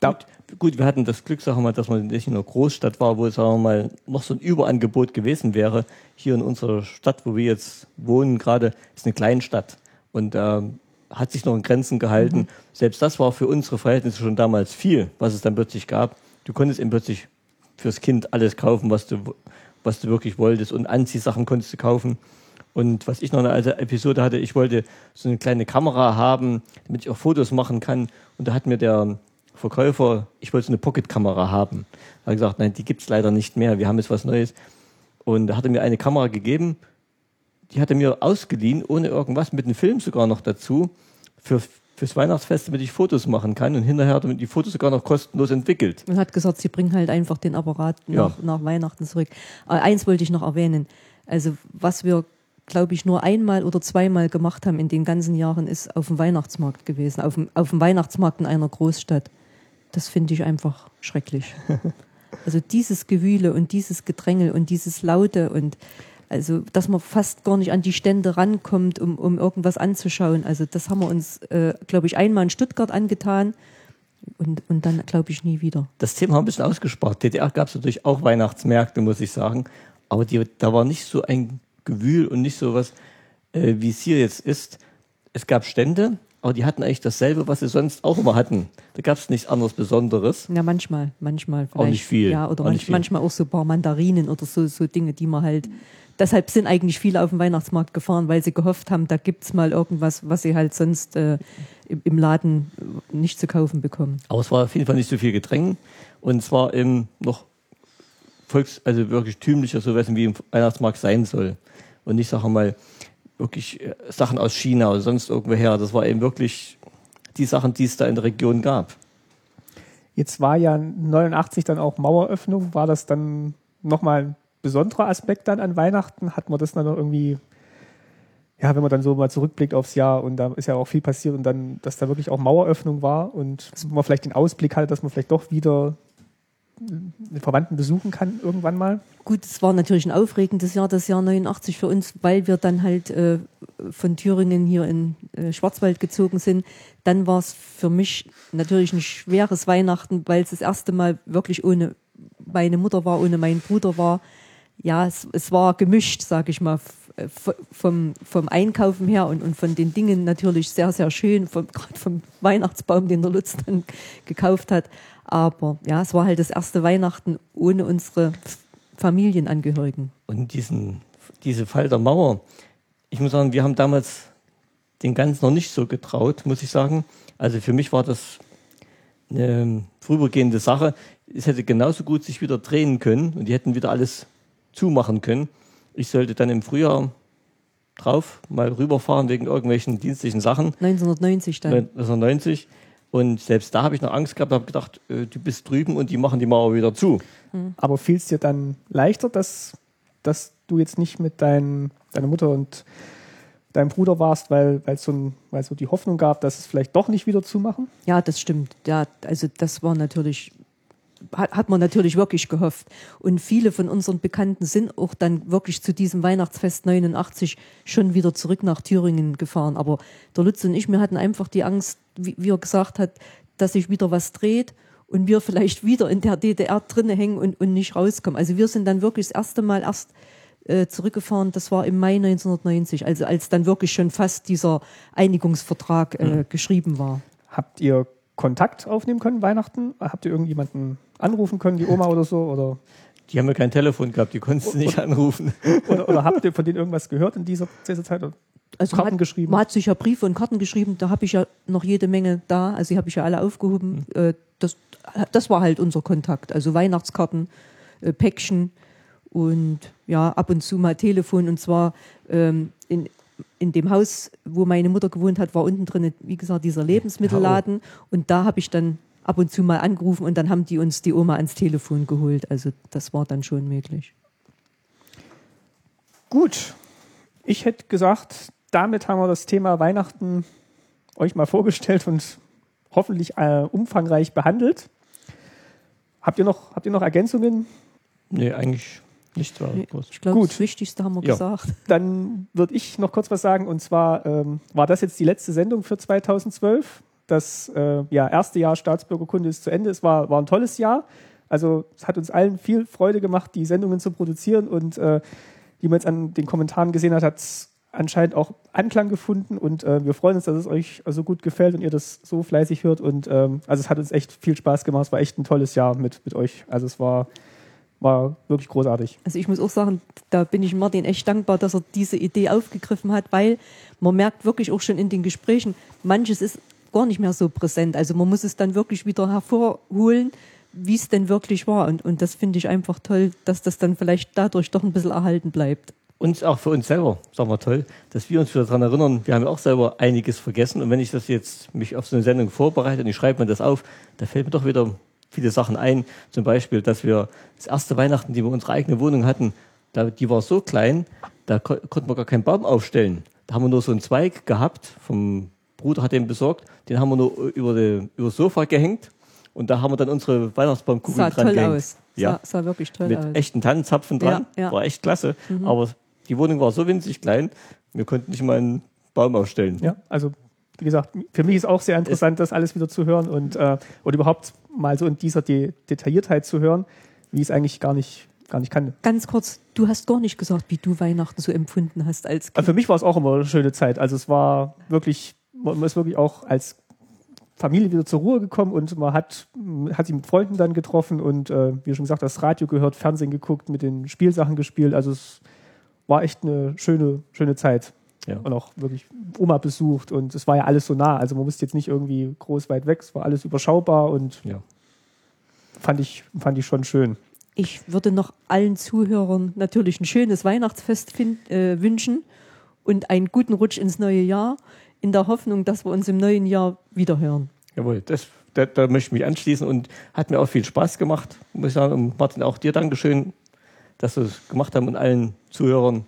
Da, Gut, gut, wir hatten das Glück, sagen wir mal, dass man nicht in einer Großstadt war, wo, sagen wir mal, noch so ein Überangebot gewesen wäre. Hier in unserer Stadt, wo wir jetzt wohnen, gerade ist eine Kleinstadt und ähm, hat sich noch in Grenzen gehalten. Selbst das war für unsere Verhältnisse schon damals viel, was es dann plötzlich gab. Du konntest eben plötzlich fürs Kind alles kaufen, was du, was du wirklich wolltest und Anziehsachen konntest du kaufen. Und was ich noch eine alte Episode hatte, ich wollte so eine kleine Kamera haben, damit ich auch Fotos machen kann. Und da hat mir der Verkäufer, ich wollte so eine Pocket-Kamera haben. Da hat er gesagt, nein, die gibt's leider nicht mehr, wir haben jetzt was Neues. Und da hat er mir eine Kamera gegeben, die hat er mir ausgeliehen, ohne irgendwas, mit einem Film sogar noch dazu, für, fürs Weihnachtsfest, damit ich Fotos machen kann. Und hinterher hat er mir die Fotos sogar noch kostenlos entwickelt. Und hat gesagt, sie bringen halt einfach den Apparat Ja. nach, nach Weihnachten zurück. Aber eins wollte ich noch erwähnen. Also was wir, glaube ich, nur einmal oder zweimal gemacht haben in den ganzen Jahren, ist auf dem Weihnachtsmarkt gewesen. Auf dem, auf dem Weihnachtsmarkt in einer Großstadt. Das finde ich einfach schrecklich. Also dieses Gewühle und dieses Gedrängel und dieses Laute und also, dass man fast gar nicht an die Stände rankommt, um, um irgendwas anzuschauen. Also das haben wir uns, äh, glaube ich, einmal in Stuttgart angetan und, und dann, glaube ich, nie wieder. Das Thema haben wir ein bisschen ausgespart. DDR gab es natürlich auch Weihnachtsmärkte, muss ich sagen. Aber die, da war nicht so ein Gewühl und nicht so was, äh, wie es hier jetzt ist. Es gab Stände, aber die hatten eigentlich dasselbe, was sie sonst auch immer hatten. Da gab es nichts anderes Besonderes. Ja, manchmal, manchmal. Auch nicht viel. Ja, oder Auch manch, viel. manchmal auch so ein paar Mandarinen oder so, so Dinge, die man halt. Deshalb sind eigentlich viele auf den Weihnachtsmarkt gefahren, weil sie gehofft haben, da gibt's mal irgendwas, was sie halt sonst äh, im, im Laden nicht zu kaufen bekommen. Aber es war auf jeden Fall nicht so viel Gedränge. Und es war eben noch volks-, also wirklich tümlicher, so was wie im Weihnachtsmarkt sein soll. Und nicht, sagen wir mal, wirklich äh, Sachen aus China oder sonst irgendwoher. Das war eben wirklich die Sachen, die es da in der Region gab. Jetzt war ja 89 dann auch Maueröffnung. War das dann nochmal ein besonderer Aspekt dann an Weihnachten? Hat man das dann noch irgendwie, ja, wenn man dann so mal zurückblickt aufs Jahr und da ist ja auch viel passiert und dann, dass da wirklich auch Maueröffnung war und man vielleicht den Ausblick hatte, dass man vielleicht doch wieder Verwandten besuchen kann irgendwann mal? Gut, es war natürlich ein aufregendes Jahr, das Jahr 89 für uns, weil wir dann halt äh, von Thüringen hier in äh, Schwarzwald gezogen sind. Dann war es für mich natürlich ein schweres Weihnachten, weil es das erste Mal wirklich ohne meine Mutter war, ohne meinen Bruder war. Ja, es, es war gemischt, sag ich mal. äh, vom, vom Einkaufen her und, und von den Dingen natürlich sehr, sehr schön, gerade vom Weihnachtsbaum, den der Lutz dann gekauft hat. Aber ja, es war halt das erste Weihnachten ohne unsere Familienangehörigen. Und diesen, diese Fall der Mauer, ich muss sagen, wir haben damals den Ganzen noch nicht so getraut, muss ich sagen. Also für mich war das eine vorübergehende Sache. Es hätte genauso gut sich wieder drehen können und die hätten wieder alles zumachen können. Ich sollte dann im Frühjahr drauf mal rüberfahren wegen irgendwelchen dienstlichen Sachen. 1990 dann. 1990. Und selbst da habe ich noch Angst gehabt, habe gedacht, äh, du bist drüben und die machen die Mauer wieder zu. Aber fiel es dir dann leichter, dass, dass du jetzt nicht mit dein, deiner Mutter und deinem Bruder warst, weil es so, ein- weil so die Hoffnung gab, dass es vielleicht doch nicht wieder zumachen? Ja, das stimmt. Ja, also das war natürlich, hat, hat man natürlich wirklich gehofft. Und viele von unseren Bekannten sind auch dann wirklich zu diesem Weihnachtsfest 89 schon wieder zurück nach Thüringen gefahren. Aber der Lutz und ich, wir hatten einfach die Angst, wie, wie er gesagt hat, dass sich wieder was dreht und wir vielleicht wieder in der DDR drinne hängen und, und nicht rauskommen. Also wir sind dann wirklich das erste Mal erst äh, zurückgefahren, das war im Mai 1990, also als dann wirklich schon fast dieser Einigungsvertrag äh, geschrieben war. Habt ihr Kontakt aufnehmen können, Weihnachten? Habt ihr irgendjemanden anrufen können, die Oma oder so? Oder, Die haben ja kein Telefon gehabt, die konntest du nicht anrufen. oder, oder habt ihr von denen irgendwas gehört in dieser, dieser Zeit? Also Karten man hat, geschrieben? Man hat sich ja Briefe und Karten geschrieben, da habe ich ja noch jede Menge da, also die habe ich ja alle aufgehoben. Äh, das, das war halt unser Kontakt, also Weihnachtskarten, äh, Päckchen und ja, ab und zu mal Telefon und zwar ähm, in, in dem Haus, wo meine Mutter gewohnt hat, war unten drin, wie gesagt, dieser Lebensmittelladen und da habe ich dann ab und zu mal angerufen und dann haben die uns die Oma ans Telefon geholt, also das war dann schon möglich. Gut, ich hätte gesagt, damit haben wir das Thema Weihnachten euch mal vorgestellt und hoffentlich äh, umfangreich behandelt. Habt ihr noch, habt ihr noch Ergänzungen? Nee, eigentlich nicht. War groß. Ich glaube, Gut. das Wichtigste haben wir Ja. gesagt. Dann würde ich noch kurz was sagen. Und zwar ähm, war das jetzt die letzte Sendung für 2012. Das äh, ja, erste Jahr Staatsbürgerkunde ist zu Ende. Es war, war ein tolles Jahr. Also es hat uns allen viel Freude gemacht, die Sendungen zu produzieren. Und äh, wie man jetzt an den Kommentaren gesehen hat, hat es anscheinend auch Anklang gefunden. Und äh, wir freuen uns, dass es euch so gut gefällt und ihr das so fleißig hört. Und ähm, also es hat uns echt viel Spaß gemacht. Es war echt ein tolles Jahr mit, mit euch. Also es war, war wirklich großartig. Also ich muss auch sagen, da bin ich Martin echt dankbar, dass er diese Idee aufgegriffen hat, weil man merkt wirklich auch schon in den Gesprächen, manches ist gar nicht mehr so präsent. Also man muss es dann wirklich wieder hervorholen, wie es denn wirklich war. Und, und das finde ich einfach toll, dass das dann vielleicht dadurch doch ein bisschen erhalten bleibt. Und auch für uns selber, sagen wir toll, dass wir uns wieder daran erinnern, wir haben ja auch selber einiges vergessen. Und wenn ich das jetzt mich auf so eine Sendung vorbereite und ich schreibe mir das auf, da fällt mir doch wieder viele Sachen ein. Zum Beispiel, dass wir das erste Weihnachten, die wir unsere eigene Wohnung hatten, da, die war so klein, da ko konnten wir gar keinen Baum aufstellen. Da haben wir nur so einen Zweig gehabt, vom Bruder hat den besorgt, den haben wir nur über, die, über das Sofa gehängt und da haben wir dann unsere Weihnachtsbaumkugeln Sah dran toll gehängt. aus. Ja Sah, sah wirklich toll mit aus. echten Tannenzapfen dran. Ja, ja. War echt klasse. Aber die Wohnung war so winzig klein, wir konnten nicht mal einen Baum aufstellen. Ja, also wie gesagt, für mich ist auch sehr interessant, das alles wieder zu hören und, äh, und überhaupt mal so in dieser De Detailliertheit zu hören, wie ich es eigentlich gar nicht, gar nicht kann. Ganz kurz, du hast gar nicht gesagt, wie du Weihnachten so empfunden hast als Kind. Also für mich war es auch immer eine schöne Zeit. Also es war wirklich, man ist wirklich auch als Familie wieder zur Ruhe gekommen und man hat, hat sich mit Freunden dann getroffen und äh, wie schon gesagt, das Radio gehört, Fernsehen geguckt, mit den Spielsachen gespielt. Also es war echt eine schöne, schöne Zeit. Ja. Und auch wirklich Oma besucht und es war ja alles so nah. Also man musste jetzt nicht irgendwie groß weit weg, es war alles überschaubar und Ja. fand ich, fand ich schon schön. Ich würde noch allen Zuhörern natürlich ein schönes Weihnachtsfest fin- äh, wünschen und einen guten Rutsch ins neue Jahr, in der Hoffnung, dass wir uns im neuen Jahr wiederhören. Jawohl, das, da, da möchte ich mich anschließen und hat mir auch viel Spaß gemacht, muss ich sagen. Und Martin, auch dir Dankeschön, dass du es gemacht haben und allen Zuhörern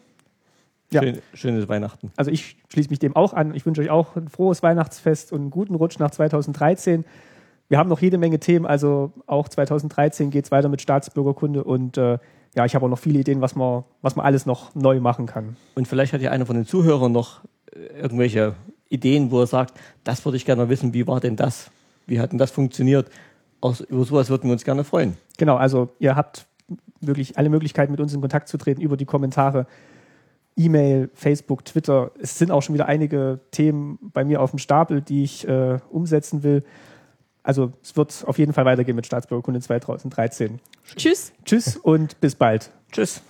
Ja. schön, schönes Weihnachten. Also ich schließe mich dem auch an. Ich wünsche euch auch ein frohes Weihnachtsfest und einen guten Rutsch nach 2013. Wir haben noch jede Menge Themen, also auch 2013 geht es weiter mit Staatsbürgerkunde und äh, ja, ich habe auch noch viele Ideen, was man, was man alles noch neu machen kann. Und vielleicht hat ja einer von den Zuhörern noch äh, irgendwelche Ideen, wo er sagt, das würde ich gerne wissen, wie war denn das? Wie hat denn das funktioniert? Auch über sowas würden wir uns gerne freuen. Genau, also ihr habt wirklich alle Möglichkeiten, mit uns in Kontakt zu treten über die Kommentare. E-Mail, Facebook, Twitter. Es sind auch schon wieder einige Themen bei mir auf dem Stapel, die ich äh, umsetzen will. Also es wird auf jeden Fall weitergehen mit Staatsbürgerkunde 2013. Tschüss. Tschüss und bis bald. Tschüss.